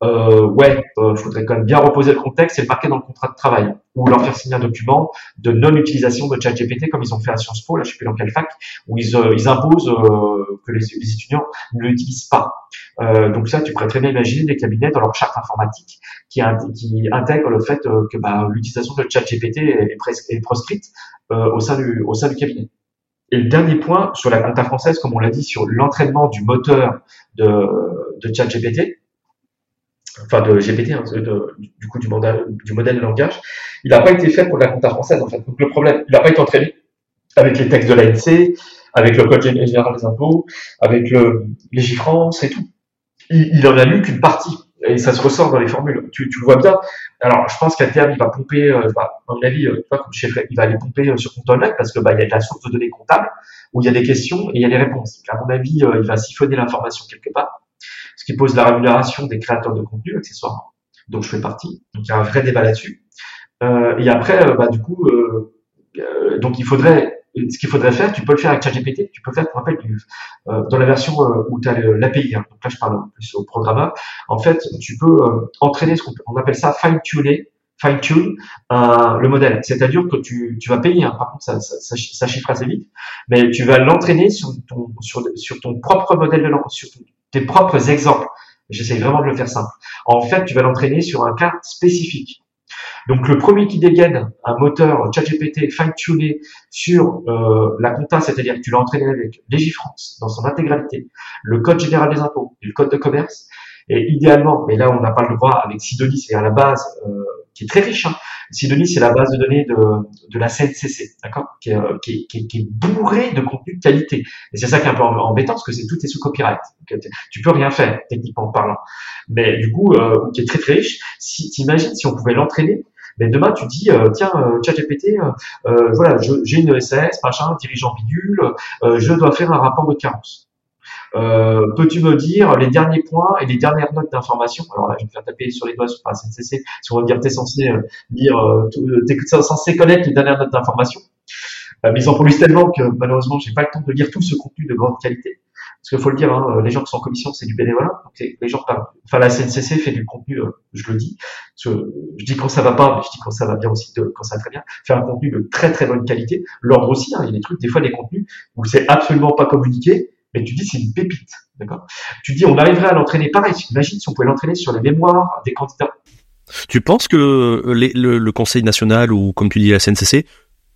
euh, ouais, euh, faudrait quand même bien reposer le contexte et le marquer dans le contrat de travail ou leur faire signer un document de non-utilisation de ChatGPT comme ils ont fait à Sciences Po, là je sais plus dans quelle fac, où ils, euh, ils imposent euh, que les, les, étudiants ne l'utilisent pas. Euh, donc ça, tu pourrais très bien imaginer des cabinets dans leur charte informatique qui, qui intègrent le fait que bah, l'utilisation de ChatGPT est, est proscrite au sein du au sein du cabinet. Et le dernier point sur la compta française, comme on l'a dit, sur l'entraînement du moteur de, de ChatGPT, enfin de GPT, hein, du coup du, modèle, du modèle de langage, il n'a pas été fait pour la compta française en fait. Donc le problème, il n'a pas été entraîné avec les textes de l'ANC, avec le code général des impôts, avec le Légifrance et tout. Il, il en a lu qu'une partie et ça se ressort dans les formules. Tu, le vois bien. Alors, je pense qu'à terme, il va pomper, euh, bah, à mon avis, euh, comme chef, il va aller pomper euh, sur Control parce que bah, il y a de la source de données comptables où il y a des questions et il y a des réponses. Donc, à mon avis, euh, il va siphonner l'information quelque part ce qui pose la rémunération des créateurs de contenu accessoirement. Donc je fais partie. Donc il y a un vrai débat là-dessus. Euh, et après, euh, bah, du coup, euh, euh, donc il faudrait, ce qu'il faudrait faire, tu peux le faire avec ChatGPT, tu peux faire, pour rappel, dans la version où tu as l'API. Hein, donc là, je parle plus au programmeur. En fait, tu peux entraîner ce qu'on appelle ça fine-tuner fine-tune le modèle. C'est-à-dire que tu, tu vas payer, hein. par contre ça, ça, chiffre assez vite, mais tu vas l'entraîner sur ton, sur, ton propre modèle de langue, tes propres exemples. J'essaie vraiment de le faire simple. En fait, tu vas l'entraîner sur un cas spécifique. Donc le premier qui dégaine un moteur ChatGPT fine-tuné sur euh, la compta, c'est-à-dire que tu l'as entraîné avec Légifrance dans son intégralité, le code général des impôts et le code de commerce, et idéalement, mais là on n'a pas le droit avec Sidonie, c'est à la base euh, qui est très riche. Hein. Sidonie, c'est la base de données de, de la CNCC, d'accord, qui, euh, qui, qui, qui, est bourrée de contenu de qualité. Et c'est ça qui est un peu embêtant, parce que c'est tout est sous copyright. Donc, tu peux rien faire, techniquement parlant. Mais du coup, euh, qui est très très riche. Si t'imagines si on pouvait l'entraîner, mais demain tu dis euh, tiens euh, ChatGPT, euh, voilà, j'ai une ESS, machin, dirigeant bidule, je dois faire un rapport de carence. Euh, peux-tu me dire les derniers points et les dernières notes d'information? Alors là, je vais me faire taper sur les doigts sur la SNCC. Si on me dire, t'es censé euh, lire, euh, t'es censé connaître les dernières notes d'information. mais ils en produisent tellement que malheureusement, j'ai pas le temps de lire tout ce contenu de grande qualité. Parce qu'il faut le dire, hein, les gens qui sont en commission, c'est du bénévolat. Donc les gens. Enfin, la CNCC fait du contenu, je le dis. Je, dis quand ça va pas, mais je dis quand ça va bien aussi, de, quand ça va très bien. Faire un contenu de très très bonne qualité. L'ordre aussi, hein, il y a des trucs, des fois des contenus où c'est absolument pas communiqué mais tu dis c'est une pépite, d'accord? Tu dis on arriverait à l'entraîner pareil. Imagine si on pouvait l'entraîner sur les mémoires des candidats? Tu penses que le, le, Conseil national ou comme tu dis la CNCC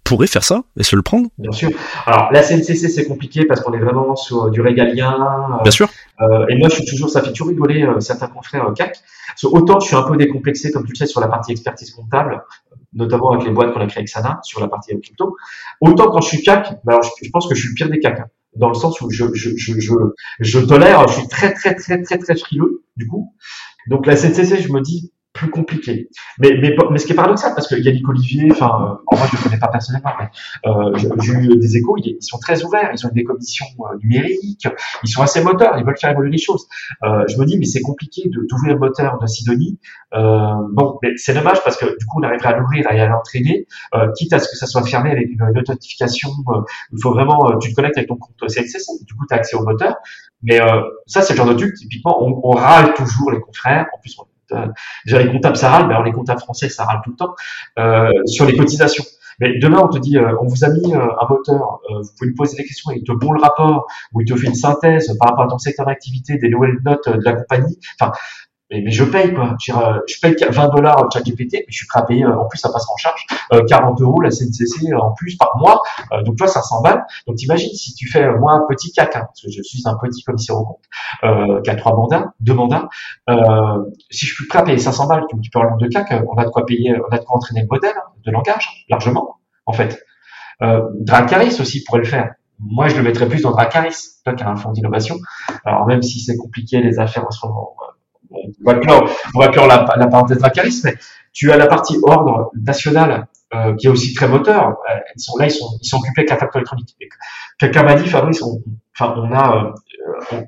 pourrait faire ça et se le prendre? Bien sûr. Alors la CNCC c'est compliqué parce qu'on est vraiment sur du régalien. Euh, Bien sûr. Euh, et moi je suis toujours, ça fait toujours rigoler euh, certains confrères CAC. Que autant je suis un peu décomplexé comme tu le sais sur la partie expertise comptable, notamment avec les boîtes qu'on a créées avec Sana sur la partie crypto. Autant quand je suis CAC, bah, alors, je, pense que je suis le pire des CAC. Hein dans le sens où je, je, je, tolère, je suis très très très très très frileux du coup. Donc la CCC, je me dis, plus compliqué. Mais, mais, mais ce qui est paradoxal, parce que Yannick Olivier, enfin, euh, en moi je ne le connais pas personnellement, mais euh, j'ai eu des échos, ils, sont très ouverts, ils ont des commissions euh, numériques, ils sont assez moteurs, ils veulent faire évoluer les choses. Euh, je me dis, mais c'est compliqué d'ouvrir le moteur de Sidonie. Euh, bon, c'est dommage parce que du coup, on arriverait à l'ouvrir et à l'entraîner, euh, quitte à ce que ça soit fermé avec une, notification. il faut vraiment, tu te connectes avec ton compte CXS, du coup, tu as accès au moteur. Mais ça, c'est le genre de truc, typiquement, on, on râle toujours les confrères. En plus, euh, déjà les comptables ça râle, mais alors les comptables français ça râle tout le temps euh, sur les cotisations. Mais demain, on te dit, euh, on vous a mis un moteur, vous pouvez lui poser des questions, il te bon le rapport, ou il te fait une synthèse par rapport à ton secteur d'activité, des nouvelles notes de la compagnie. Mais, je paye quoi. Je, euh, paye 20 dollars ChatGPT, mais je suis prêt à payer. Euh, en plus, ça passe en charge 40 euh, euros la CNCC en plus par mois. donc toi, ça s'emballe. Donc t'imagines si tu fais moi un petit CAC, hein, parce que je suis un petit commissaire au compte, qui a trois mandats, deux mandats. si je suis prêt à payer 500 balles, tu peux avoir de CAC, on a de quoi payer, on a de quoi entraîner le modèle hein, de langage largement, en fait. Dracaris aussi pourrait le faire moi, je le mettrais plus dans Dracaris, toi qui as un fonds d'innovation. Alors, même si c'est compliqué les affaires en ce moment, on va clore, on va clore la, la parenthèse Dracaris, mais tu as la partie ordre national euh, qui est aussi très moteur. Euh, ils sont là, ils sont, ils sont occupés avec la facture électronique. Quelqu'un m'a dit, Fabrice, on, enfin, on a, euh,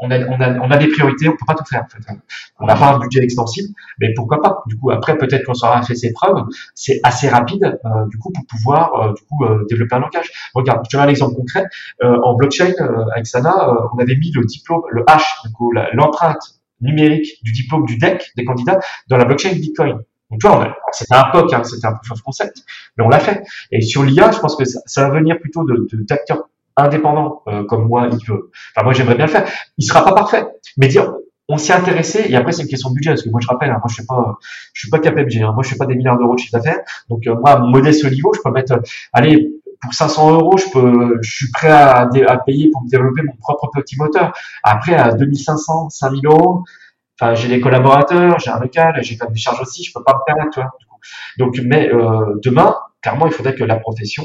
on, a, on, a, on a des priorités, on peut pas tout faire. En fait. On n'a pas un budget extensible, mais pourquoi pas? Du coup, après, peut-être qu'on sera fait ses preuves. C'est assez rapide, euh, du coup, pour pouvoir, euh, du coup, développer un langage. Regarde, je te donne un exemple concret. en blockchain, avec Sana, on avait mis le diplôme, le H, du coup, l'empreinte numérique du diplôme du deck des candidats dans la blockchain Bitcoin. Donc tu vois, c'était un POC, hein, c'était un proof of concept, mais on l'a fait. Et sur l'IA, je pense que ça, ça, va venir plutôt de d'acteurs indépendants euh, comme moi. Il veut, enfin moi j'aimerais bien le faire. Il sera pas parfait, mais dire on s'y intéressé et après c'est une question de budget parce que moi je rappelle, hein, moi je suis pas, je suis pas KPMG, hein, moi je suis pas des milliards d'euros de chiffre d'affaires. Donc euh, moi modeste niveau, je peux mettre, allez pour 500 euros, je peux, je suis prêt à, à payer pour me développer mon propre petit moteur. Après à 2500, 5000 euros, Enfin, j'ai des collaborateurs, j'ai un local, j'ai quand même des charges aussi, je peux pas me permettre, tu vois. Donc, mais euh, demain, clairement, il faudrait que la profession,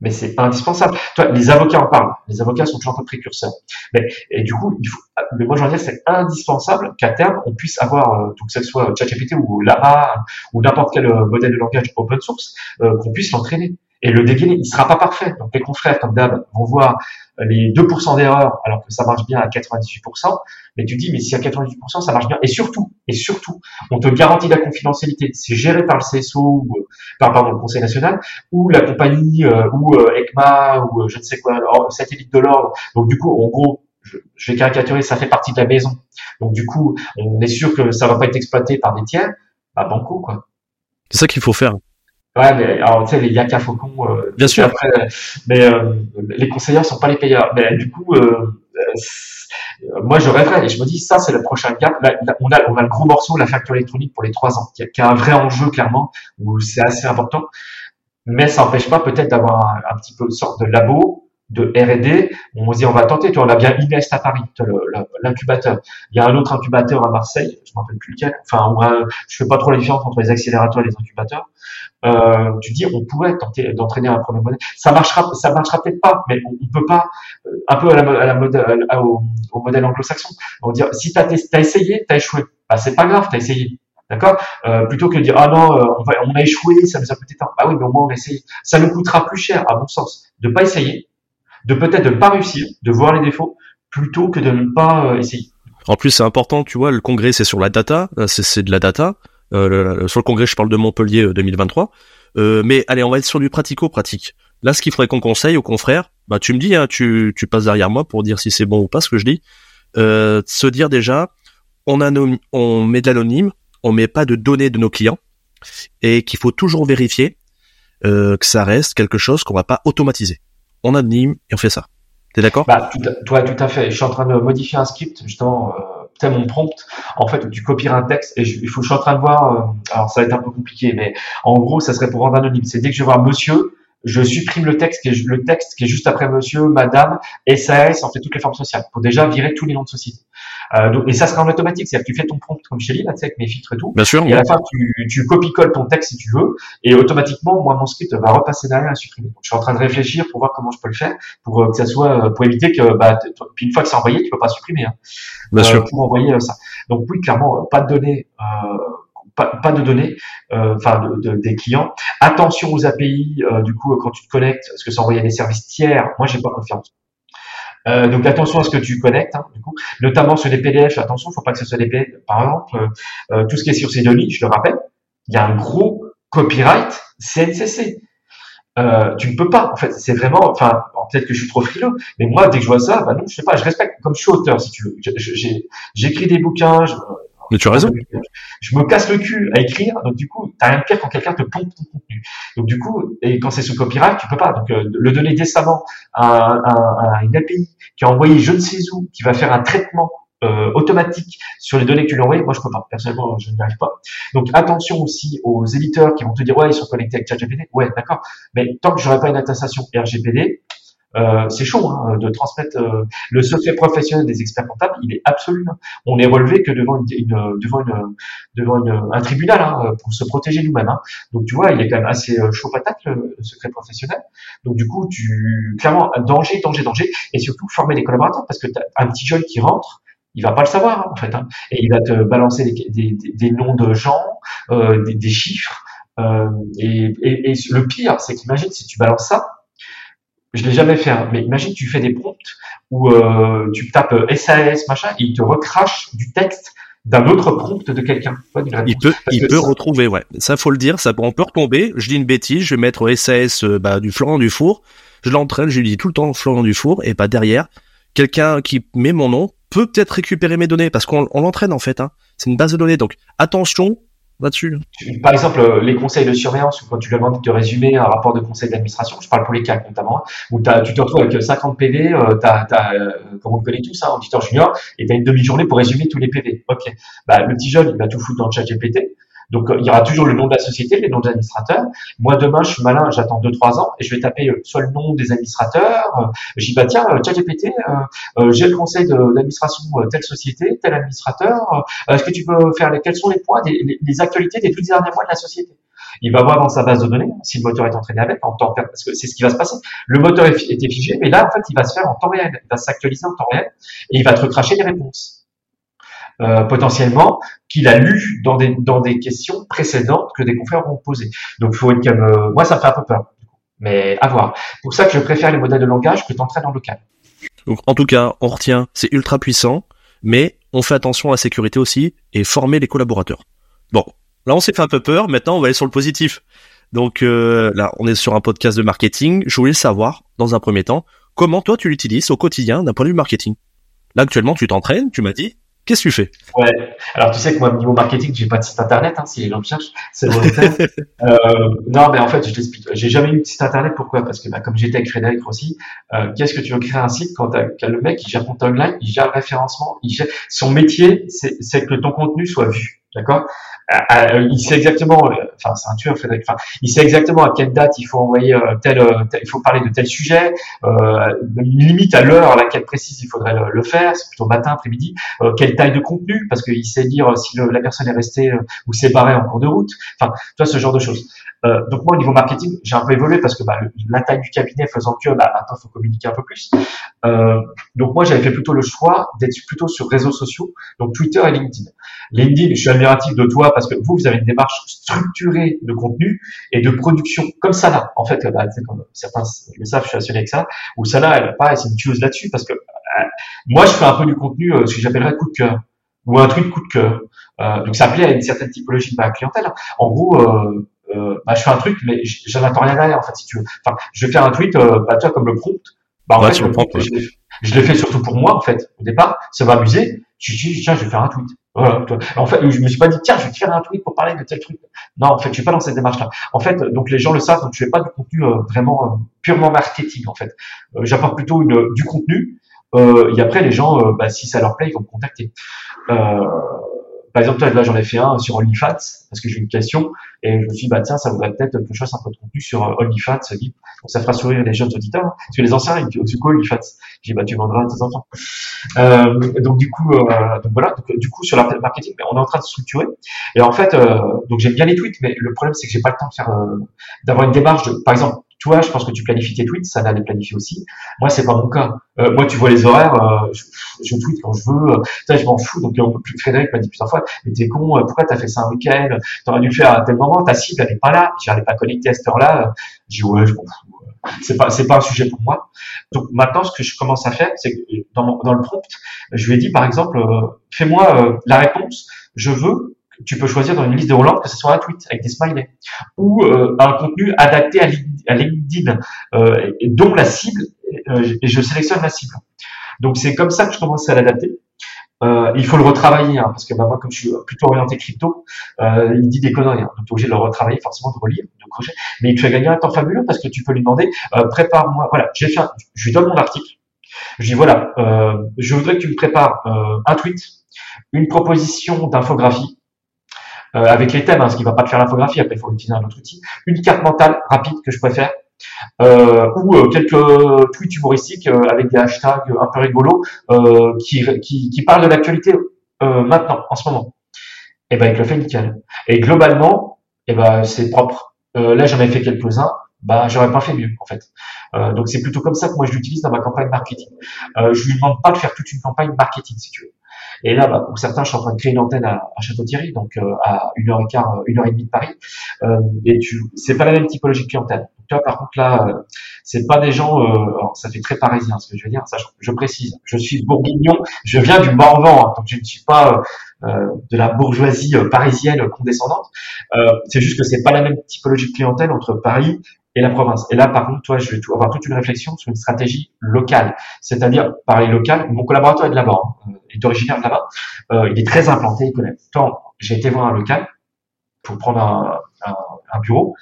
mais c'est indispensable. Toi, les avocats en parlent. Les avocats sont toujours un peu précurseurs. Mais et du coup, il faut. Mais moi, je veux dire, c'est indispensable qu'à terme, on puisse avoir, euh, que ce soit ChatGPT ou Lama ou n'importe quel euh, modèle de langage open source, euh, qu'on puisse l'entraîner. Et le dégainer, il sera pas parfait. Donc les confrères, comme d'hab, vont voir les 2% d'erreur alors que ça marche bien à 98%. Mais tu dis, mais si à 98% ça marche bien, et surtout, et surtout, on te garantit la confidentialité. C'est géré par le CSO ou euh, par pardon le Conseil national ou la compagnie euh, ou euh, ECMA ou je ne sais quoi, satellite de l'ordre. Donc du coup, en gros, je, vais caricaturer, ça fait partie de la maison. Donc du coup, on est sûr que ça va pas être exploité par des tiers. Bah banco quoi. C'est ça qu'il faut faire. Ouais, mais alors tu sais les yaka faucons. Euh, Bien sûr. Après, mais euh, les conseillers sont pas les payeurs. Mais du coup, euh, euh, moi je rêverais et je me dis ça c'est le prochain gap. on a on a le gros morceau la facture électronique pour les trois ans, qui a, qui a un vrai enjeu clairement où c'est assez important. Mais ça n'empêche pas peut-être d'avoir un, un, petit peu une sorte de labo de R&D, on se dit on va tenter, tu vois, on a bien Inest à Paris, l'incubateur. Il y a un autre incubateur à Marseille, je ne me rappelle plus lequel. Enfin, on je fais pas trop la différence entre les accélérateurs et les incubateurs. Euh, tu dis on pourrait tenter d'entraîner un premier modèle. Ça marchera, ça marchera peut-être pas, mais on, on, peut pas euh, un peu au, modèle anglo-saxon. On dire si t'as as essayé, t'as échoué. Bah c'est pas grave, t'as essayé. D'accord? Euh, Plutôt que de dire ah non, on, a échoué, ça nous a coûté tant. Bah oui, mais au moins on a essayé. Ça nous coûtera plus cher, à mon sens, de pas essayer de peut-être ne pas réussir, de voir les défauts, plutôt que de ne pas essayer. En plus, c'est important, tu vois, le congrès, c'est sur la data, c'est de la data. Euh, sur le congrès, je parle de Montpellier 2023. Euh, mais allez, on va être sur du pratico-pratique. Là, ce qu'il faudrait qu'on conseille aux confrères, bah tu me dis, hein, tu, tu passes derrière moi pour dire si c'est bon ou pas ce que je dis. Euh, se dire déjà, on, on met de l'anonyme, on met pas de données de nos clients, et qu'il faut toujours vérifier euh, que ça reste quelque chose qu'on va pas automatiser. On anonyme et on fait ça. T'es d'accord? Bah, Toi, tout à fait. Je suis en train de modifier un script justement. Euh, mon prompt, en fait, tu copies un texte et je, il faut, je suis en train de voir. Euh, alors, ça va être un peu compliqué, mais en gros, ça serait pour rendre anonyme. C'est dès que je voir Monsieur, je supprime le texte qui est, le texte qui est juste après monsieur, madame, SAS, en fait toutes les formes sociales, pour déjà virer tous les noms de société. Euh, donc, et ça sera en automatique, c'est-à-dire que tu fais ton prompt comme chez là, tu sais, avec mes filtres et tout. Bien sûr. Et à la fin, tu, tu copies-colles ton texte si tu veux, et automatiquement, moi, mon script va repasser derrière et supprimer. Donc, je suis en train de réfléchir pour voir comment je peux le faire, pour euh, que ça soit, euh, pour éviter que, bah, puis une fois que c'est envoyé, tu peux pas supprimer. Hein, Bien sûr. Pour envoyer ça. Donc oui, clairement, pas de données. Euh, pas, de données, euh, enfin de, des clients. Attention aux API, euh, du coup, quand tu te connectes, parce que c'est envoyé à des services tiers. Moi, j'ai pas confiance. Euh, donc attention à ce que tu connectes, hein, notamment sur les PDF. Attention, faut pas que ce soit des PDF. Par exemple, tout ce qui est sur ces données, je le rappelle, il y a un gros copyright CNCC. Euh, tu ne peux pas. En fait, c'est vraiment. Enfin, peut-être que je suis trop frileux, mais moi, dès que je vois ça, bah non, je sais pas. Je respecte. Comme je suis auteur, si tu veux. J'écris des bouquins. Mais tu as raison. Je me casse le cul à écrire, donc du coup, t'as rien de pire quand quelqu'un te pompe ton contenu. Donc du coup, et quand c'est sous copyright, tu peux pas. Donc euh, le donner décemment à, une API qui a envoyé je ne sais où, qui va faire un traitement euh, automatique sur les données que tu lui as envoyées, moi je peux pas. Personnellement, je n'y arrive pas. Donc attention aussi aux éditeurs qui vont te dire ouais ils sont connectés avec ChatGPT. Ouais, d'accord. Mais tant que j'aurai pas une attestation RGPD, euh, c'est chaud hein, de transmettre euh, le secret professionnel des experts comptables. Il est absolu. On est relevé que devant une, devant une, devant un tribunal hein, pour se protéger nous-mêmes. Hein. Donc tu vois, il est quand même assez euh, chaud patate le, secret professionnel. Donc du coup, tu clairement danger, danger, danger, et surtout former les collaborateurs parce que un petit jeune qui rentre, il va pas le savoir en fait, hein. et il va te balancer des, des, des noms de gens, euh, des, des, chiffres. Euh, et, et, et, le pire, c'est qu'imagine si tu balances ça, je l'ai jamais fait, hein. mais imagine tu fais des prompts où euh, tu tapes SAS machin et il te recrache du texte d'un autre prompt de quelqu'un. Il peut, il peut retrouver, ouais. Ça faut le dire, ça on peut retomber. Je dis une bêtise, je vais mettre SAS euh, bah, du Florent Dufour, je l'entraîne, je lui dis tout le temps Florent Dufour et pas derrière quelqu'un qui met mon nom peut peut-être récupérer mes données parce qu'on l'entraîne en fait. Hein. C'est une base de données, donc attention Par exemple, euh, les conseils de surveillance, quand tu demandes de résumer un rapport de conseil d'administration, je parle pour les cas notamment, où tu te retrouves avec 50 PV, euh, t'as, euh, comme on le connaît tous, hein, auditeur junior, et tu as une demi-journée pour résumer tous les PV. Ok, bah, le petit jeune, il va tout foutre dans le chat GPT, donc euh, il y aura toujours le nom de la société, les noms des administrateurs. Moi demain, je suis malin, j'attends 2-3 ans et je vais taper euh, soit le nom des administrateurs. Euh, j'y bah tiens, ChatGPT, j'ai le conseil d'administration telle société, tel administrateur. Est-ce que tu peux faire les, quels sont les points, des, les, actualités des 12 derniers mois de la société? Il va voir dans sa base de données si le moteur est entraîné avec en temps parce que c'est ce qui va se passer. Le moteur était figé, mais là en fait il va se faire en temps réel, il va s'actualiser en temps réel et il va te recracher les réponses. Euh, potentiellement qu'il a lu dans des, dans des questions précédentes que des confrères ont posées. Donc, faut être comme, euh, moi, ça me fait un peu peur. Mais à voir. Pour ça que je préfère les modèles de langage que t'entraînes en local. Donc, en tout cas, on retient, c'est ultra puissant, mais on fait attention à la sécurité aussi et former les collaborateurs. Bon, là, on s'est fait un peu peur. Maintenant, on va aller sur le positif. Donc euh, là, on est sur un podcast de marketing. Je voulais savoir, dans un premier temps, comment toi tu l'utilises au quotidien d'un point de vue marketing? Là, actuellement, tu t'entraînes, tu m'as dit, Qu'est-ce que tu fais? Ouais. Alors tu sais que moi niveau marketing, j'ai pas de site internet. Hein, si les gens me cherchent, c'est volontaire. <laughs> euh, non, mais en fait, je t'explique. J'ai jamais eu de site internet. Pourquoi? Parce que bah, comme j'étais avec Frédéric aussi, euh, qu'est-ce que tu veux créer un site quand, as, le mec il gère ton online, il gère le référencement, il gère son métier, c'est que ton contenu soit vu. D'accord? Euh, euh, il sait exactement, euh, enfin c'est un tueur Frédéric, enfin, il sait exactement à quelle date il faut envoyer tel, il faut parler de tel sujet, euh, limite à l'heure à laquelle précise il faudrait le, faire, c'est plutôt matin, après-midi, quelle taille de contenu, parce qu'il sait dire si la personne est restée ou s'est barrée en cours de route, enfin, toi ce genre de choses. Euh, donc moi au niveau marketing, j'ai un peu évolué parce que bah, la taille du cabinet faisant que bah, maintenant faut communiquer un peu plus. Euh, donc moi j'avais fait plutôt le choix d'être plutôt sur réseaux sociaux, donc Twitter et LinkedIn. LinkedIn, je suis admiratif de toi parce que vous vous avez une démarche structurée de contenu et de production comme ça là. En fait, bah, comme certains le savent, je suis assuré avec ça. Ou ça là, elle pas, c'est une tueuse là-dessus parce que moi, je fais un peu du contenu, ce que j'appellerais coup de cœur ou un truc coup de cœur. donc, ça plaît à une certaine typologie de ma clientèle. En gros, bah, je fais un truc, mais j'en attends rien derrière, en fait, si tu veux. Enfin, je vais faire un tweet, bah, toi, comme le prompt. Bah, en fait, je l'ai fait surtout pour moi, en fait. Au départ, ça va amuser. Je me dis, tiens, je vais faire un tweet. Voilà. En fait, je me suis pas dit, tiens, je vais te faire un tweet pour parler de tel truc. Non, en fait, je suis pas dans cette démarche-là. En fait, donc les gens le savent, donc je fais pas du contenu euh, vraiment euh, purement marketing, en fait. Euh, j'apporte plutôt une, du contenu. et après, les gens, bah, si ça leur plaît, ils vont me contacter. Par exemple, là, j'en ai fait un sur OnlyFans parce que j'ai une question et je me suis dit, bah tiens, ça voudrait peut-être que je fasse un peu de contenu sur euh, OnlyFans. Donc ça fera sourire les jeunes auditeurs hein. parce que les anciens, ils disent, quoi OnlyFans J'ai bah tu vendras à tes enfants. Euh, donc du coup, euh, donc voilà. Du coup, sur la marketing, on est en train de structurer. Et en fait, euh, donc j'aime bien les tweets, mais le problème c'est que j'ai pas le temps euh, d'avoir une démarche de, par exemple, toi, je pense que tu planifies tes tweets, ça va les planifier aussi. Moi, c'est pas mon cas. Euh, moi, tu vois les horaires, euh, je, je, tweet quand je veux. Euh, je m'en fous. Donc, on peut plus. Frédéric m'a dit plusieurs fois, mais t'es con. Euh, pourquoi t'as fait ça un week-end? T'aurais dû le faire à tel moment. Ta cible, elle pas là. J'arrivais pas connecté à cette heure-là. J'ai dit ouais, je m'en fous. C'est pas, c'est pas un sujet pour moi. Donc maintenant, ce que je commence à faire, c'est que dans, dans le prompt, je lui ai dit par exemple, fais-moi la réponse. Je veux tu peux choisir dans une liste de Hollande que ce soit un tweet avec des smileys ou euh, un contenu adapté à LinkedIn, euh, dont la cible, euh, et je sélectionne la cible. Donc c'est comme ça que je commence à l'adapter. Euh, il faut le retravailler hein, parce que bah, moi comme je suis plutôt orienté crypto, euh, il dit des conneries, hein, donc tu obligé de le retravailler forcément de relire, de corriger. Mais tu vas gagner un temps fabuleux parce que tu peux lui demander prépare-moi. Voilà, j'ai fait, je lui donne mon article. Je dis voilà, je voudrais que tu me prépares un tweet, une proposition d'infographie euh, avec les thèmes, hein, ce qui va pas te faire l'infographie, après il faut utiliser un autre outil, une carte mentale rapide que je préfère, euh, ou euh, quelques tweets humoristiques euh, avec des hashtags un peu rigolos qui, qui, qui, parlent de l'actualité maintenant, en ce moment. Et eh ben, il le fait nickel. Et globalement, et eh ben, c'est propre. là, j'en ai fait quelques-uns. Bah, j'aurais pas fait mieux, en fait. donc, c'est plutôt comme ça que moi je l'utilise dans ma campagne marketing. je lui demande pas de faire toute une campagne marketing, si tu veux. Et là, bah, pour certains, je suis en train de créer une antenne à, à Château-Thierry, donc euh, à une heure et quart, euh, une heure et demie de Paris. Euh, et tu, c'est pas la même typologie de clientèle. Toi, par contre, là, euh, c'est pas des gens, alors, ça fait très parisien ce que je veux dire. Ça, je, précise. Je suis bourguignon, je viens du Morvan, hein, donc je ne suis pas de la bourgeoisie parisienne condescendante. c'est juste que c'est pas la même typologie de clientèle entre Paris et la province. Et là, par contre, toi, je vais avoir toute une réflexion sur une stratégie locale. C'est-à-dire, parler local, mon collaborateur est de là-bas, hein, est originaire de là-bas, euh, il est très implanté, il connaît. Tant, j'ai été voir un local pour prendre un, un, un bureau,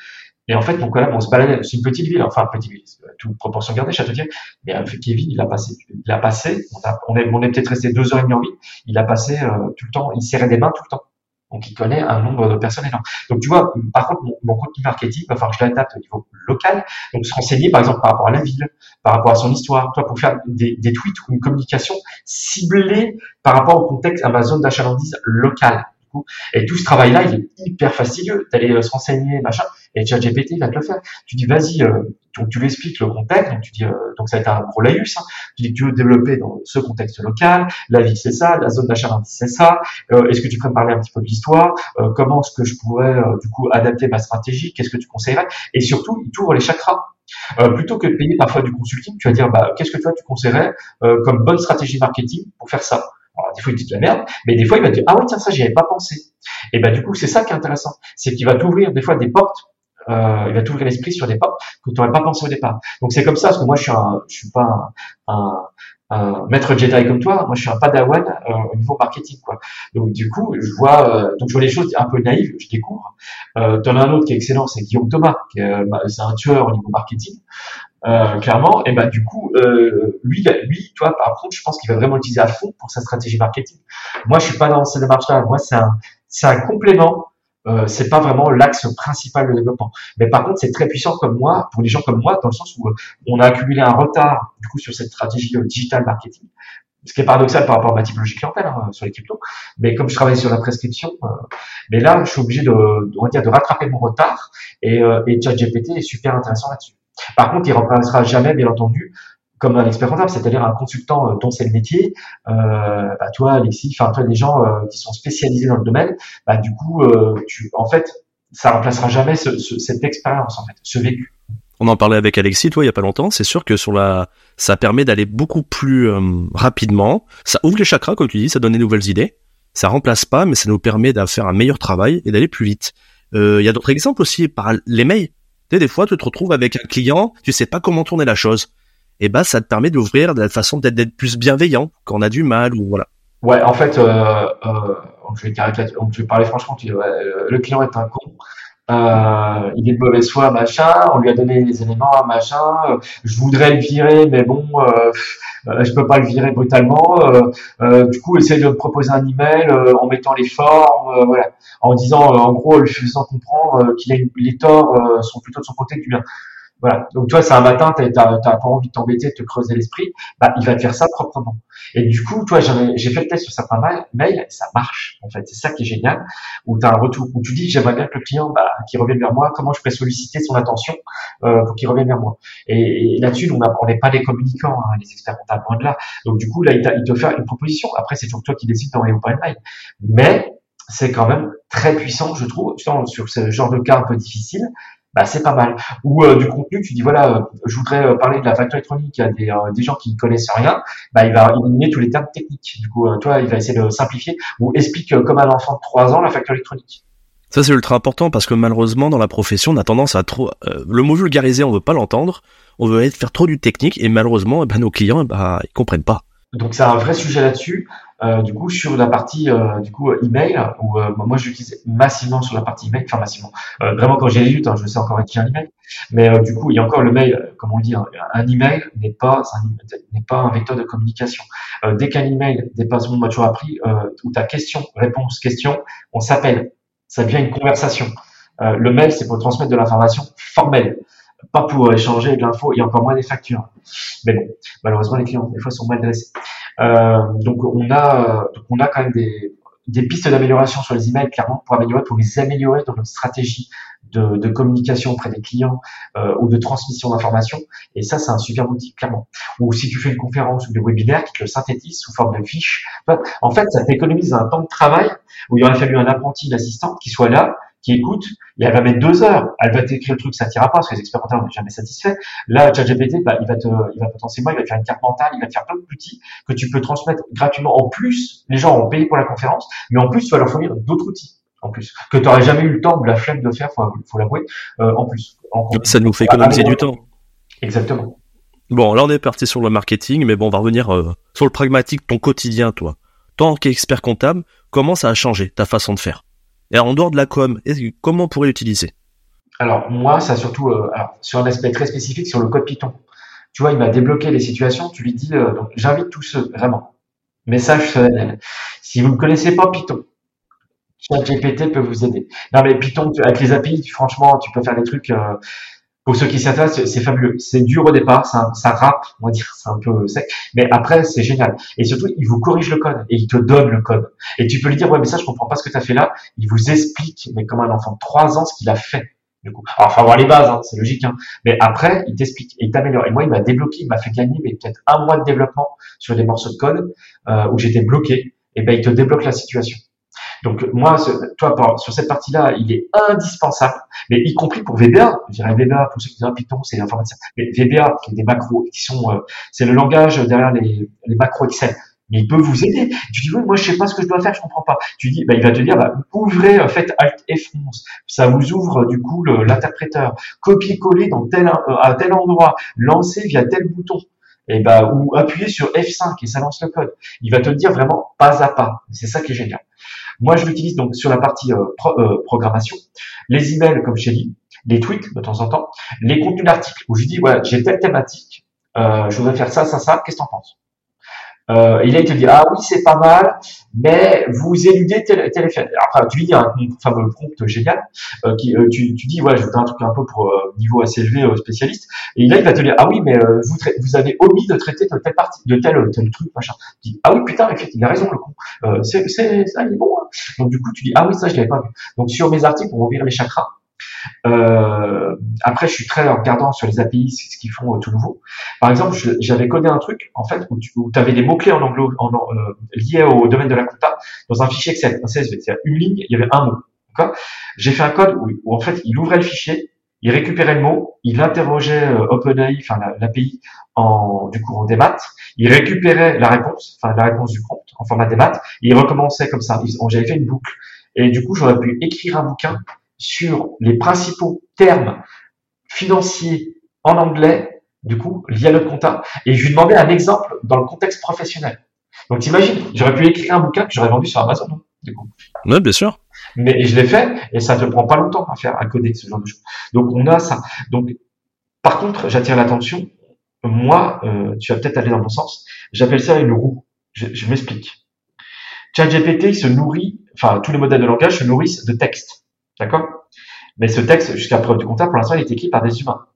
et en fait, mon collègue, on se baladait, c'est une petite ville, enfin, petite ville, toute proportion gardée, Châteaudier, mais euh, Kevin, il a passé, il a passé, on est, on est peut-être resté deux heures et demie en ville, il a passé euh, tout le temps, il serrait des mains tout le temps. Donc, il connaît un nombre de personnes énorme. Donc, tu vois, par contre, mon, contenu marketing, il va falloir que je l'adapte au niveau local. Donc, se renseigner, par exemple, par rapport à la ville, par rapport à son histoire, toi, pour faire des, tweets ou une communication ciblée par rapport au contexte, à ma zone d'achalandise locale. Et tout ce travail-là, il est hyper fastidieux d'aller euh, se renseigner, machin. Et ChatGPT va te le faire. Tu dis, vas-y, euh, donc tu lui expliques le contexte. Donc tu dis, euh, donc ça va être un gros laïus. Hein. Tu dis tu veux développer dans ce contexte local. La vie, c'est ça. La zone d'achat c'est ça. est-ce que tu peux me parler un petit peu de l'histoire? Comment est-ce que je pourrais du coup adapter ma stratégie? Qu'est-ce que tu conseillerais? Et surtout, il t'ouvre les chakras. plutôt que de payer parfois du consulting, tu vas dire, bah, qu'est-ce que toi tu conseillerais comme bonne stratégie marketing pour faire ça? Alors, des fois, il dit de la merde, mais des fois, il va dire, ah oui, tiens, ça, j'y avais pas pensé. Et ben, du coup, c'est ça qui est intéressant. C'est qu'il va t'ouvrir, des fois, des portes, euh, il va t'ouvrir l'esprit sur des portes que tu n'aurais pas pensé au départ. Donc, c'est comme ça, parce que moi, je suis un, je suis pas un, un, maître Jedi comme toi. Moi, je suis un padawan euh, au niveau marketing, quoi. Donc, du coup, je vois, euh, donc, je vois les choses un peu naïves, je découvre. Euh, en as un autre qui est excellent, c'est Guillaume Thomas, qui est, bah, c'est un tueur au niveau marketing. Euh, clairement. Et ben du coup, euh, lui, lui, toi, par contre, je pense qu'il va vraiment l'utiliser à fond pour sa stratégie marketing. Moi, je suis pas dans cette démarche-là. Moi, c'est un, c'est un complément. Euh, c'est pas vraiment l'axe principal de développement. Mais par contre, c'est très puissant comme moi, pour des gens comme moi, dans le sens où euh, on a accumulé un retard du coup sur cette stratégie euh, digital marketing. Ce qui est paradoxal par rapport à ma typologie clientèle hein, sur les cryptos. Mais comme je travaille sur la prescription, euh, mais là, je suis obligé de, on dire, de rattraper mon retard. Et, et ChatGPT est super intéressant là-dessus. Par contre, il ne remplacera jamais, bien entendu, comme un expert c'est-à-dire un consultant euh, dont c'est le métier. Euh, bah, toi, Alexis, enfin toi, des gens euh, qui sont spécialisés dans le domaine, bah, du coup, tu, en fait, ça remplacera jamais ce, ce, cette expérience, en fait, ce vécu. On en parlait avec Alexis, toi, il y a pas longtemps. C'est sûr que sur la, ça permet d'aller beaucoup plus rapidement. Ça ouvre les chakras, comme tu dis, ça donne des nouvelles idées. Ça remplace pas, mais ça nous permet de faire un meilleur travail et d'aller plus vite. Il y a d'autres exemples aussi par les mails. Des fois, tu te retrouves avec un client, tu sais pas comment tourner la chose. Et bah, ça te permet d'ouvrir de la façon d'être plus bienveillant quand on a du mal ou voilà. Ouais, en fait, euh, euh, je, vais je vais parler franchement, ouais, le client est un con. Euh, il est de mauvaise foi, machin. On lui a donné les éléments, machin. Euh, je voudrais le virer, mais bon, euh, euh je peux pas le virer brutalement. Du coup, essaye de me proposer un email en mettant les formes, voilà, en disant, en gros, lui faisant comprendre qu'il a les torts sont plutôt de son côté que du bien. Voilà. Donc toi, c'est un matin, tu n'as pas envie de t'embêter, de te creuser l'esprit, bah, il va te faire ça proprement. Et du coup, toi, j'ai fait le test sur certains mails, et ça marche. En fait, c'est ça qui est génial. Où tu as un retour, où tu dis, j'aimerais bien que le client, bah, qui revienne vers moi, comment je peux solliciter son attention euh, pour qu'il revienne vers moi. Et, là-dessus, on n'est pas des communicants, hein, les experts comptables, loin là. Donc du coup, là, il, il te fait une proposition. Après, c'est toujours toi qui décides d'envoyer ou pas mail. Mais c'est quand même très puissant, je trouve, sur ce genre de cas un peu difficile, bah, c'est pas mal. Ou euh, du contenu, tu dis voilà, euh, je voudrais euh, parler de la facture électronique à des, des gens qui ne connaissent rien, bah, il va éliminer tous les termes techniques. Du coup, toi, il va essayer de simplifier ou explique comme un enfant de 3 ans la facture électronique. Ça c'est ultra important parce que malheureusement dans la profession on a tendance à trop le mot vulgariser on veut pas l'entendre, on veut faire trop du technique et malheureusement eh ben, nos clients eh ben, ils comprennent pas. Donc c'est un vrai sujet là-dessus. Euh, du coup, sur la partie euh, du coup email, où euh, moi j'utilise massivement sur la partie email, enfin massivement, euh, vraiment quand j'ai hein, je sais encore écrire un email, mais du coup il y a encore le mail, comme on dit, un, un email n'est pas n'est pas un vecteur de communication. dès qu'un email dépasse, mon m'a toujours appris, où ta question, réponse, question, on s'appelle, ça devient une conversation. le mail c'est pour transmettre de l'information formelle pas pour échanger de l'info et encore moins des factures. Mais bon, malheureusement les clients des fois sont mal dressés. Euh, donc on a, donc on a quand même des, des pistes d'amélioration sur les emails, clairement, pour améliorer, pour les améliorer dans notre stratégie de, de communication auprès des clients euh, ou de transmission d'informations. Et ça, c'est un super outil, clairement. Ou si tu fais une conférence ou des webinaires qui te le synthétisent sous forme de fiches, en fait, ça t'économise un temps de travail où il aurait fallu un apprenti, une assistante qui soit là, qui écoute, et elle va mettre deux heures, elle va t'écrire le truc, ça t'ira pas, parce que les experts comptables n'est jamais satisfaits. Là, ChatGPT, bah, il va te, il va potentiellement, il va te faire une carte mentale, il va te faire plein d'outils que tu peux transmettre gratuitement. En plus, les gens ont payé pour la conférence, mais en plus, tu vas leur fournir d'autres outils. En plus, que tu n'aurais jamais eu le temps ou la flemme de faire, faut, faut l'avouer, euh, en plus. ça nous fait économiser du temps. Exactement. Bon, là on est parti sur le marketing, mais bon, on va revenir euh, sur le pragmatique, ton quotidien, toi. Tant qu'expert comptable, comment ça a changé ta façon de faire? Et en dehors de la com, comment on pourrait l'utiliser? Alors moi, ça surtout euh, sur un aspect très spécifique sur le code Python. Tu vois, il va débloquer les situations. Tu lui dis, euh, j'invite tous ceux vraiment. Message solennel. Si vous ne connaissez pas Python, ChatGPT peut vous aider. Non mais Python avec les API, franchement, tu peux faire des trucs. Euh, pour ceux qui s'intéressent, c'est fabuleux. C'est dur au départ, ça, ça rappe, on va dire, c'est un peu sec, mais après c'est génial. Et surtout, il vous corrige le code et il te donne le code. Et tu peux lui dire ouais mais ça je comprends pas ce que tu as fait là. Il vous explique, mais comme un enfant de 3 ans, ce qu'il a fait. Du coup, alors faut avoir les bases, hein, c'est logique. Hein. Mais après, il t'explique et il t'améliore. Et moi, il m'a débloqué, il m'a fait gagner, mais peut-être un mois de développement sur des morceaux de code euh, où j'étais bloqué. Et ben il te débloque la situation. Donc moi, toi, sur cette partie-là, il est indispensable, mais y compris pour VBA. Je dirais VBA pour ceux qui disent Python, c'est l'informatique. Mais VBA, qui est des macros, qui sont, euh, c'est le langage derrière les, les macros Excel. Mais il peut vous aider. Tu dis oui, moi je sais pas ce que je dois faire, je comprends pas. Tu dis, bah, il va te dire, bah, ouvrez, euh, faites Alt F11. Ça vous ouvre du coup l'interpréteur. Copier-coller dans tel euh, à tel endroit, lancer via tel bouton et bah, ou appuyer sur F5 et ça lance le code. Il va te dire vraiment pas à pas. C'est ça qui est génial. Moi, je l'utilise donc sur la partie euh, euh, programmation, les emails, comme t'ai dit, les tweets de temps en temps, les contenus d'articles où je dis, voilà, j'ai telle thématique, euh, je voudrais faire ça, ça, ça, qu'est-ce que t'en penses? Euh, et là, il te dit, ah oui, c'est pas mal, mais vous éludez tel, tel effet. Après, tu lui dis un fameux prompt génial, euh, qui, euh, tu, tu dis, ouais, je voudrais un truc un peu pour euh, niveau assez élevé euh, spécialiste. Et là, il va te dire, ah oui, mais vous, vous avez omis de traiter de telle partie, de tel, tel truc, machin. Tu dis, ah oui, putain, effectivement, il a raison, le con. c'est, c'est, ça, il est bon. Hein. Donc, du coup, tu dis, ah oui, ça, je l'avais pas vu. Donc, sur mes articles, on va ouvrir les chakras. Euh, après, je suis très regardant sur les API, ce qu'ils font euh, tout nouveau. Par exemple, j'avais codé un truc en fait où tu avais des mots clés en anglais en, euh, liés au domaine de la compta dans un fichier Excel, un CSV, c'est-à-dire une ligne, il y avait un mot. J'ai fait un code où, en fait il ouvrait le fichier, il récupérait le mot, il interrogeait euh, OpenAI, enfin l'API en du coup en démat, il récupérait la réponse, enfin la réponse du prompt en format démat, et il recommençait comme ça. J'avais fait une boucle. Et du coup, j'aurais pu écrire un bouquin sur les principaux termes financiers en anglais, du coup, liés à notre compta. Et je lui demandais un exemple dans le contexte professionnel. Donc t'imagines, j'aurais pu écrire un bouquin que j'aurais vendu sur Amazon, du coup. Oui, bien sûr. Mais je l'ai fait et ça te prend pas longtemps à faire, à coder ce genre de choses. Donc on a ça. Donc par contre, j'attire l'attention. Moi, euh, tu vas peut-être aller dans mon sens. J'appelle ça une roue. Je, je m'explique. ChatGPT se nourrit, enfin tous les modèles de langage se nourrissent de texte, d'accord? Mais ce texte, jusqu'à preuve du contraire, pour l'instant, il est écrit par des humains.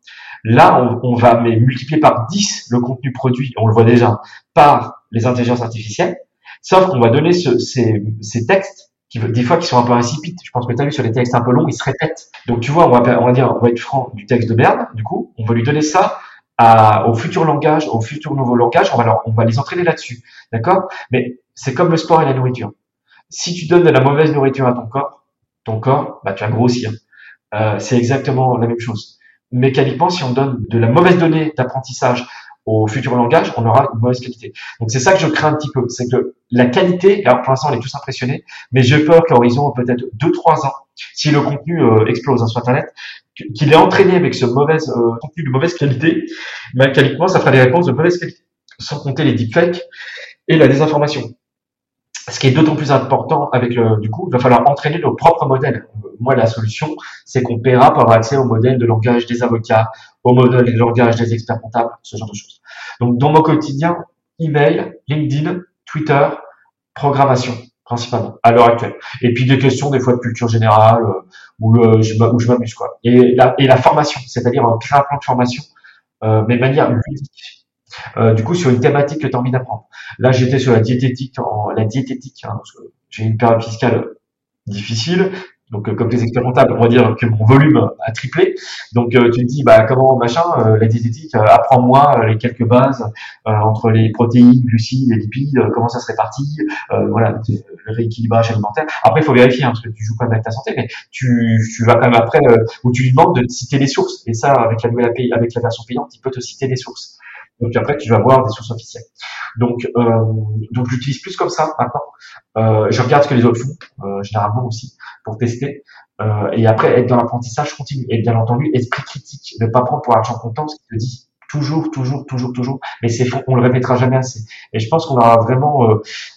Là, on, on va mais, multiplier par 10 le contenu produit, on le voit déjà, par les intelligences artificielles, sauf qu'on va donner ce, ces, ces textes qui, des fois qui sont un peu insipides. Je pense que tu as vu sur les textes un peu longs, ils se répètent. Donc tu vois, on va, on va dire, on va être franc du texte de merde, du coup, on va lui donner ça à, au futur langage, au futur nouveau langage, on va, leur, on va les entraîner là-dessus, d'accord? Mais c'est comme le sport et la nourriture. Si tu donnes de la mauvaise nourriture à ton corps, ton corps, bah, tu vas grossir. Euh, c'est exactement la même chose. Mécaniquement, si on donne de la mauvaise donnée d'apprentissage au futur langage, on aura une mauvaise qualité. Donc c'est ça que je crains un petit peu, c'est que la qualité, alors pour l'instant on est tous impressionnés, mais j'ai peur qu'à horizon peut-être 2-3 ans, si le contenu euh, explose hein, sur Internet, qu'il est entraîné avec ce mauvais euh, contenu de mauvaise qualité, mécaniquement ça fera des réponses de mauvaise qualité, sans compter les deepfakes et la désinformation. Ce qui est d'autant plus important avec le, du coup, il va falloir entraîner nos propres modèles. Moi, la solution, c'est qu'on paiera pour avoir accès au modèle de langage des avocats, au modèle de langage des experts comptables, ce genre de choses. Donc, dans mon quotidien, email, LinkedIn, Twitter, programmation, principalement, à l'heure actuelle. Et puis des questions, des fois, de culture générale, euh, où, euh, je, où je m'amuse, quoi. Et la, et la formation, c'est-à-dire créer un plan de formation, euh, mais de manière ludique. Euh, du coup, sur une thématique que tu as envie d'apprendre. Là, j'étais sur la diététique, en, la diététique, hein, parce que j'ai une période fiscale difficile. Donc, euh, comme tes experts comptables, on va dire que mon volume a triplé. Donc, euh, tu te dis, bah, comment machin, la diététique, apprends-moi les quelques bases entre les protéines, glucides, les lipides, comment ça se répartit, voilà, le rééquilibrage alimentaire. Après, il faut vérifier, hein, parce que tu joues pas avec ta santé, mais tu, tu vas quand même après, où tu lui demandes de citer les sources. Et ça, avec la nouvelle API, avec la version payante, il peut te citer les sources. Donc après, tu vas voir des sources officielles. Donc, euh, donc j'utilise plus comme ça maintenant. Euh, je regarde ce que les autres font, euh, généralement aussi, pour tester. Euh, et après, être dans l'apprentissage continu. Et bien entendu, esprit critique. Ne pas prendre pour argent comptant ce qu'il te dit. Toujours, toujours, toujours, toujours. Mais c'est on le répétera jamais assez. Et je pense qu'on aura vraiment,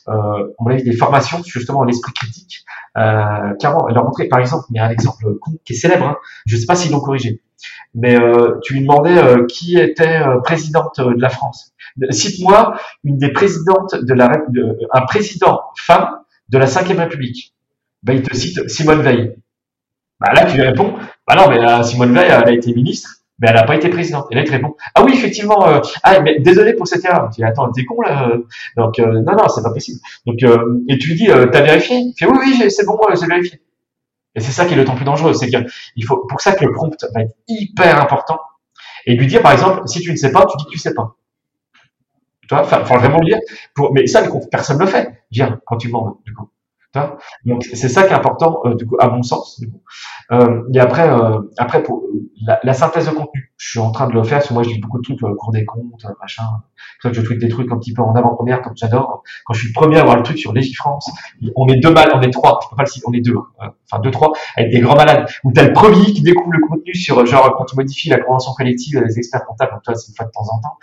on a eu des formations justement l'esprit critique. Euh, carrément, leur montrer, par exemple, il y a un exemple qui est célèbre. Hein. Je sais pas s'ils l'ont corrigé mais euh, tu lui demandais euh, qui était euh, présidente de la France. Cite-moi une des présidentes de la un président femme de la Ve République. Ben, il te cite Simone Veil. Ben, là, tu lui réponds, bah non, mais Simone Veil, elle a été ministre, mais elle n'a pas été présidente. Et là, il te répond, ah oui, effectivement, ah, mais désolé pour cette erreur. Tu dis, attends, t'es con là Donc, non, non, c'est pas possible. Donc, et tu lui dis, t'as vérifié? Il fait, oui, oui, c'est bon, j'ai vérifié. Et c'est ça qui est temps plus dangereux, c'est qu'il faut pour ça que le prompt va être hyper important et lui dire par exemple si tu ne sais pas, tu dis que tu sais pas. Tu vois, faut vraiment le dire. Mais ça, personne ne le fait. Dire quand tu demandes du coup. Donc c'est ça qui est important euh, du coup à mon sens. Du coup. Euh, et après, euh, après pour la, la, synthèse de contenu, je suis en train de le faire. Parce que moi, je lis beaucoup de trucs, euh, cours des comptes, machin. que je tweet des trucs un petit peu en avant-première, comme j'adore. Quand je suis le premier à avoir le truc sur Légifrance, on est deux mal, on est trois. Je peux pas le citer, on est deux. Hein. enfin deux trois avec des grands malades. Où t'as le premier qui découvre le contenu sur genre quand tu modifies la convention collective des experts comptables. Donc toi, c'est une fois de temps en temps.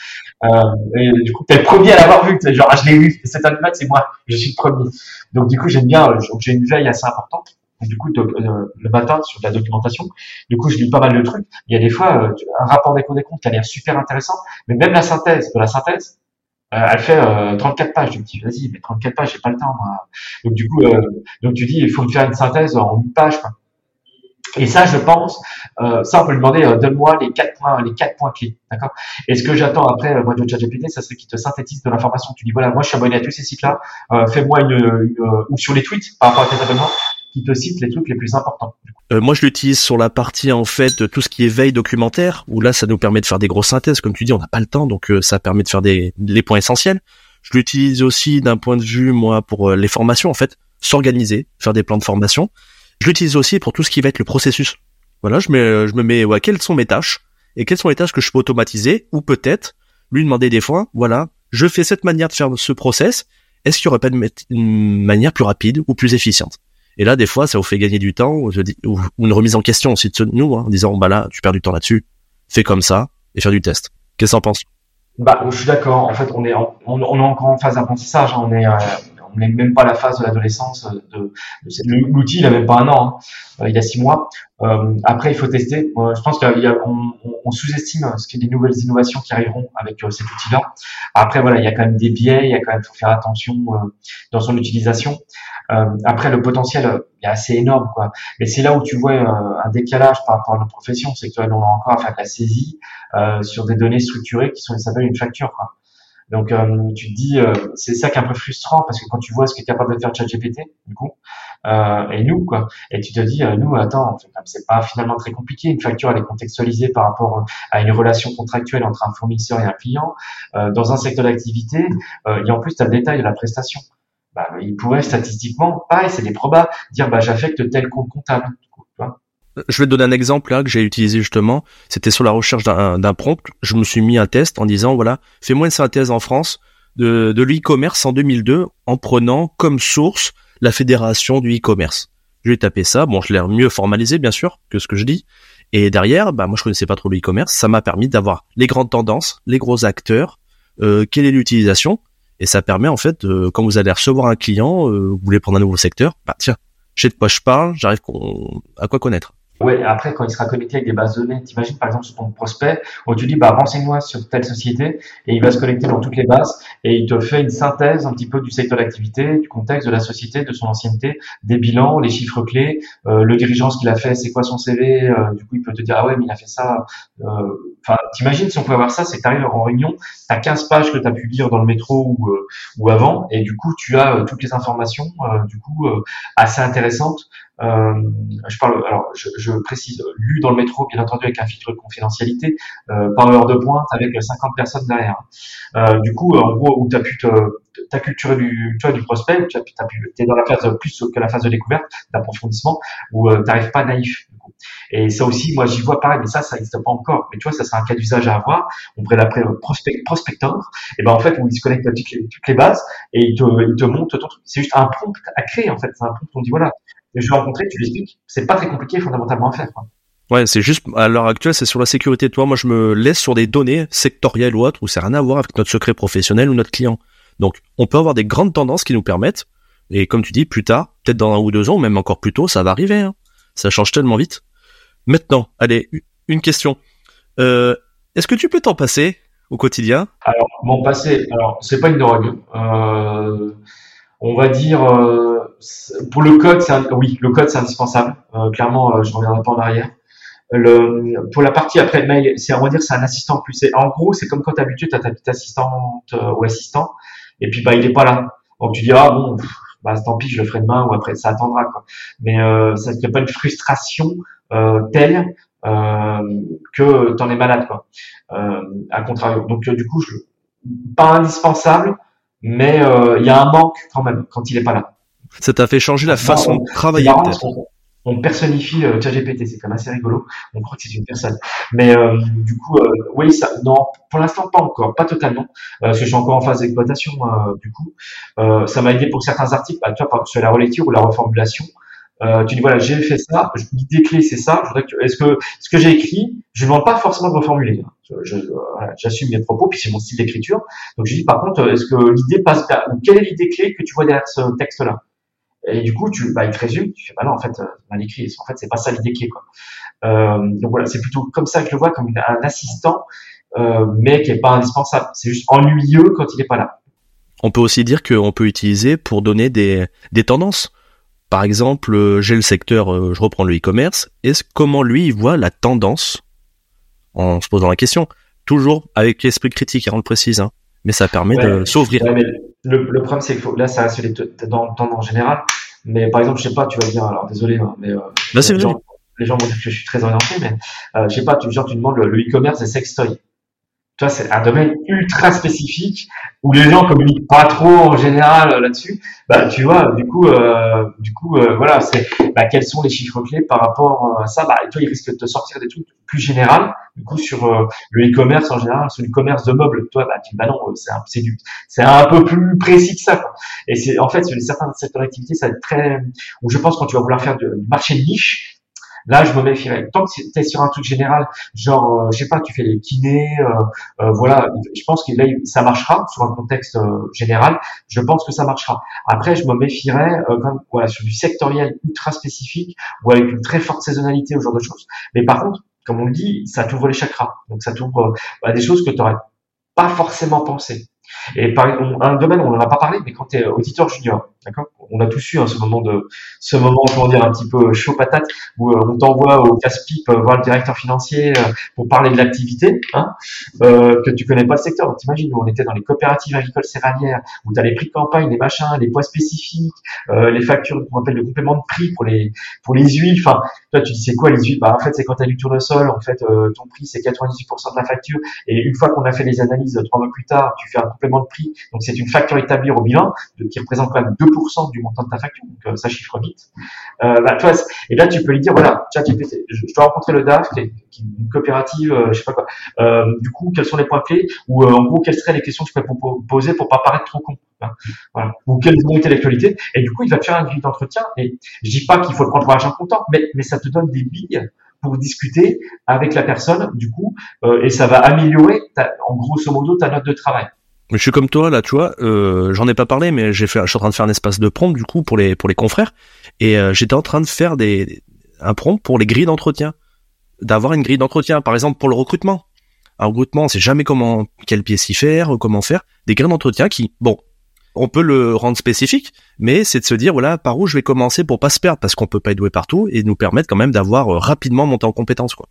Euh, et du coup, t'es le premier à l'avoir vu. Genre, ah, je l'ai vu. Cet animal, c'est moi. Je suis le premier. Donc du coup, j'aime bien. J'ai une veille assez importante du coup euh, le matin sur de la documentation. Du coup, je lis pas mal de trucs. Il y a des fois euh, un rapport des des comptes qui a l'air super intéressant, mais même la synthèse de la synthèse, euh, elle fait 34 pages. Je me dis vas-y, mais 34 pages, j'ai pas le temps. Moi. Donc du coup, donc tu dis il faut faire une synthèse en une page. Quoi. Et ça, je pense, euh, ça on peut lui demander, euh, donne-moi les quatre points, les quatre points clés, d'accord? Et ce que j'attends après, euh, moi de ChatGPT, ça serait qu'il te synthétise de l'information. Tu dis voilà, moi je suis abonné à tous ces sites-là, fais-moi une, une ou sur les tweets par rapport à tes abonnements, les trucs les plus importants. Euh, moi, je l'utilise sur la partie en fait tout ce qui est veille documentaire, où là, ça nous permet de faire des grosses synthèses, comme tu dis, on n'a pas le temps, donc euh, ça permet de faire des les points essentiels. Je l'utilise aussi d'un point de vue moi pour euh, les formations en fait, s'organiser, faire des plans de formation. Je l'utilise aussi pour tout ce qui va être le processus. Voilà, je, mets, je me mets, ouais, quelles sont mes tâches et quelles sont les tâches que je peux automatiser ou peut-être lui demander des fois, voilà, je fais cette manière de faire ce process. Est-ce qu'il n'y aurait pas une manière plus rapide ou plus efficiente? Et là, des fois, ça vous fait gagner du temps ou, une remise en question aussi de nous, hein, en disant, bah là, tu perds du temps là-dessus, fais comme ça et faire du test. Qu'est-ce que t'en penses? Bah, je suis d'accord. En fait, on est, on, est encore en phase d'apprentissage. Hein. On est, euh, on n'est même pas à la phase de l'adolescence. De L'outil, il a même pas un an. Hein. Euh, il a six mois. Euh, après, il faut tester. Euh, je pense qu'on on, on sous-estime ce qu'il y a des nouvelles innovations qui arriveront avec cet outil-là. Après, voilà, il y a quand même des biais. Il y a quand même faut faire attention dans son utilisation. Après, le potentiel est assez énorme, quoi. Mais c'est là où tu vois un décalage par rapport à notre profession, c'est que on a encore à faire de la saisie sur des données structurées qui sont, s'appelle une facture, quoi. Donc euh, tu te dis, euh, c'est ça qui est un peu frustrant parce que quand tu vois ce qu'est capable de faire ChatGPT, du coup, euh, et nous quoi, et tu te dis, nous attends, c'est pas finalement très compliqué. Une facture elle est contextualisée par rapport à une relation contractuelle entre un fournisseur et un client dans un secteur d'activité, et en plus tu as le détail de la prestation. Bah, il pourrait statistiquement, pareil, c'est des probas, dire bah j'affecte tel compte comptable. Vois je vais te donner un exemple là que j'ai utilisé justement. C'était sur la recherche d'un prompt. Je me suis mis un test en disant voilà, fais-moi une synthèse en France de, de l'e-commerce en 2002 en prenant comme source la fédération du e-commerce. Je vais taper ça. Bon, je l'ai mieux formalisé bien sûr que ce que je dis. Et derrière, bah moi je connaissais pas trop le e-commerce. Ça m'a permis d'avoir les grandes tendances, les gros acteurs, euh, quelle est l'utilisation? Et ça permet en fait, euh, quand vous allez recevoir un client, euh, vous voulez prendre un nouveau secteur, bah tiens, je sais de quoi je parle, j'arrive à quoi connaître. Ouais, après, quand il sera connecté avec des bases de données, t'imagines par exemple sur ton prospect, où tu dis, bah, renseigne-moi sur telle société, et il va se connecter dans toutes les bases, et il te fait une synthèse un petit peu du secteur d'activité, du contexte de la société, de son ancienneté, des bilans, les chiffres clés, euh, le dirigeant, ce qu'il a fait, c'est quoi son CV, euh, du coup, il peut te dire, ah ouais, mais il a fait ça. Euh, enfin, t'imagines si on pouvait avoir ça, c'est que t'arrives en réunion, t'as 15 pages que t'as pu lire dans le métro ou, ou avant, et du coup, tu as toutes les informations, du coup, assez intéressantes, euh, je parle, alors je, je, précise, lu dans le métro, bien entendu avec un filtre de confidentialité, euh, par heure de pointe, avec 50 personnes derrière. Euh, du coup, en gros, où tu as pu t'acculturer du, tu du prospect, tu as, pu, es dans la phase plus que la phase de découverte, d'approfondissement, où euh, tu n'arrives pas naïf. Et ça aussi, moi, j'y vois pareil, mais ça, ça n'existe pas encore. Mais tu vois, ça serait un cas d'usage à avoir. On pourrait l'appeler prospect, prospector. Et ben, en fait, où il se connecte à toutes les, toutes les bases et il te, il te montre ton truc. C'est juste un prompt à créer, en fait. C'est un prompt, on dit, voilà, je vais rencontrer, tu l'expliques. C'est pas très compliqué fondamentalement à faire. Quoi. Ouais, c'est juste à l'heure actuelle, c'est sur la sécurité. Toi, moi, je me laisse sur des données sectorielles ou autres où c'est rien à voir avec notre secret professionnel ou notre client. Donc, on peut avoir des grandes tendances qui nous permettent. Et comme tu dis, plus tard, peut-être dans un ou deux ans, ou même encore plus tôt, ça va arriver. Hein. Ça change tellement vite. Maintenant, allez, une question. Euh, Est-ce que tu peux t'en passer au quotidien? Alors, m'en passer. Alors, c'est pas une drogue. Euh, on va dire. Euh, pour le code, c'est oui, le code c'est indispensable. Euh, clairement, euh, je reviendrai pas en arrière. Pour la partie après mail, c'est on va dire c'est un assistant plus. En gros, c'est comme quand tu habitué, tu as ta petite assistante ou assistant, et puis bah il est pas là. Donc tu dis ah bon, bah tant pis, je le ferai demain ou après ça attendra quoi. Mais euh, ça n'y a pas une frustration euh, telle euh, que t'en es malade quoi. Euh, à contrario. Donc du coup, pas indispensable, mais il y a un manque quand même quand il est pas là. Ça t'a fait changer la façon de travailler peut-être on personnifie euh, ChatGPT, c'est quand même assez rigolo. On croit que c'est une personne. Mais euh, du coup, euh, oui, ça, non, pour l'instant pas encore, pas totalement, parce que je suis encore en phase d'exploitation. du coup, ça m'a aidé pour certains articles, bah, tu vois, sur la relecture ou la reformulation. tu dis voilà, j'ai fait ça, l'idée clé c'est ça. Est-ce que ce que j'ai écrit, je ne demande pas forcément de reformuler. Hein. J'assume mes propos, puis c'est mon style d'écriture. Donc je dis par contre, est-ce que l'idée passe, ou quelle est l'idée clé que tu vois derrière ce texte-là? Et du coup, tu, bah, il te résume, tu fais, bah non, en fait, euh, mal écrit. En fait, c'est pas ça l'idée est, quoi. Euh, donc voilà, c'est plutôt comme ça que je le vois, comme un assistant, euh, mais qui est pas indispensable. C'est juste ennuyeux quand il est pas là. On peut aussi dire qu'on peut utiliser pour donner des, des tendances. Par exemple, euh, j'ai le secteur, euh, je reprends le e-commerce. Est-ce comment lui il voit la tendance en se posant la question, toujours avec l'esprit critique, hein, on le précise, hein, mais ça permet de s'ouvrir. Ouais, le, le, problème, c'est que là, ça reste les dans, en général. Mais par exemple, je sais pas, tu vas dire, alors désolé, hein, mais euh, les, gens, les, gens, vont dire que je suis très orienté, mais euh, je sais pas, tu, genre, tu demandes le e-commerce et sextoy. toi, c'est un domaine ultra spécifique où les gens communiquent pas trop en général euh, là-dessus. Bah, tu vois, du coup, euh, du coup, euh, voilà, c'est bah, quels sont les chiffres clés par rapport à ça? Bah, toi, il risque de te sortir des trucs plus généraux. Du coup, sur le e-commerce en général, sur le commerce de meubles, toi, bah, tu bah non, c'est un, c'est du, un peu plus précis que ça. Quoi. Et c'est en fait sur certains secteurs d'activité, ça va être très, où je pense quand tu vas vouloir faire du marché de niche, Là, je me méfierais. Tant que es sur un truc général, genre, euh, je sais pas, tu fais les kinés, euh, euh, voilà, je pense que là, ça marchera sur un contexte euh, général. Je pense que ça marchera. Après, je me méfierais comme, voilà, sur du sectoriel ultra spécifique ou avec une très forte saisonnalité, ou genre de choses. Mais par contre, comme on le dit, ça t'ouvre les chakras. Donc, ça t'ouvre à des choses que tu n'aurais pas forcément pensé. Et par un domaine, on n'en a pas parlé, mais quand tu es auditeur junior, d'accord? On a tous eu hein, ce moment de, ce moment, comment dire, un petit peu chaud patate, où euh, on t'envoie au casse-pipe euh, voir le directeur financier euh, pour parler de l'activité, hein, que tu connais pas le secteur. T'imagines, on était dans les coopératives agricoles céréalières, où tu as les prix de campagne, les machins, les poids spécifiques, les factures qu'on appelle le complément de prix pour les pour les huiles. Enfin, toi, tu dis c'est quoi les huiles Bah en fait, c'est quand tu as du tournesol, en fait, ton prix c'est 98% de la facture, et une fois qu'on a fait les analyses trois mois plus tard, tu fais un complément de prix. Donc c'est une facture établie au bilan qui représente quand même 2% du montant de ta facture. Donc euh, ça chiffre vite. Euh, bah, toi, et là tu peux lui dire voilà, je, je dois rencontrer le DAF qui est, une coopérative, euh, je sais pas quoi. Euh, du coup, quels sont les points clés? Ou euh, en gros quelles seraient les questions que je peux poser pour pas paraître trop con? Hein, voilà. Ou vont être l'actualité. Et du coup, il va te faire un grille d'entretien. Et je dis pas qu'il faut le prendre pour argent comptant, mais mais ça te donne des billes pour discuter avec la personne, du coup, euh, et ça va améliorer, ta, en grosso modo, ta note de travail. Je suis comme toi là, tu vois. Euh, J'en ai pas parlé, mais j'ai fait, je suis en train de faire un espace de prompt du coup pour les pour les confrères, et euh, j'étais en train de faire des un prompt pour les grilles d'entretien, d'avoir une grille d'entretien, par exemple pour le recrutement. Un recrutement, on sait jamais comment quelle pièce y faire, comment faire. Des grilles d'entretien qui, bon, on peut le rendre spécifique, mais c'est de se dire voilà par où je vais commencer pour pas se perdre parce qu'on peut pas être doué partout et nous permettre quand même d'avoir euh, rapidement monté en compétence quoi.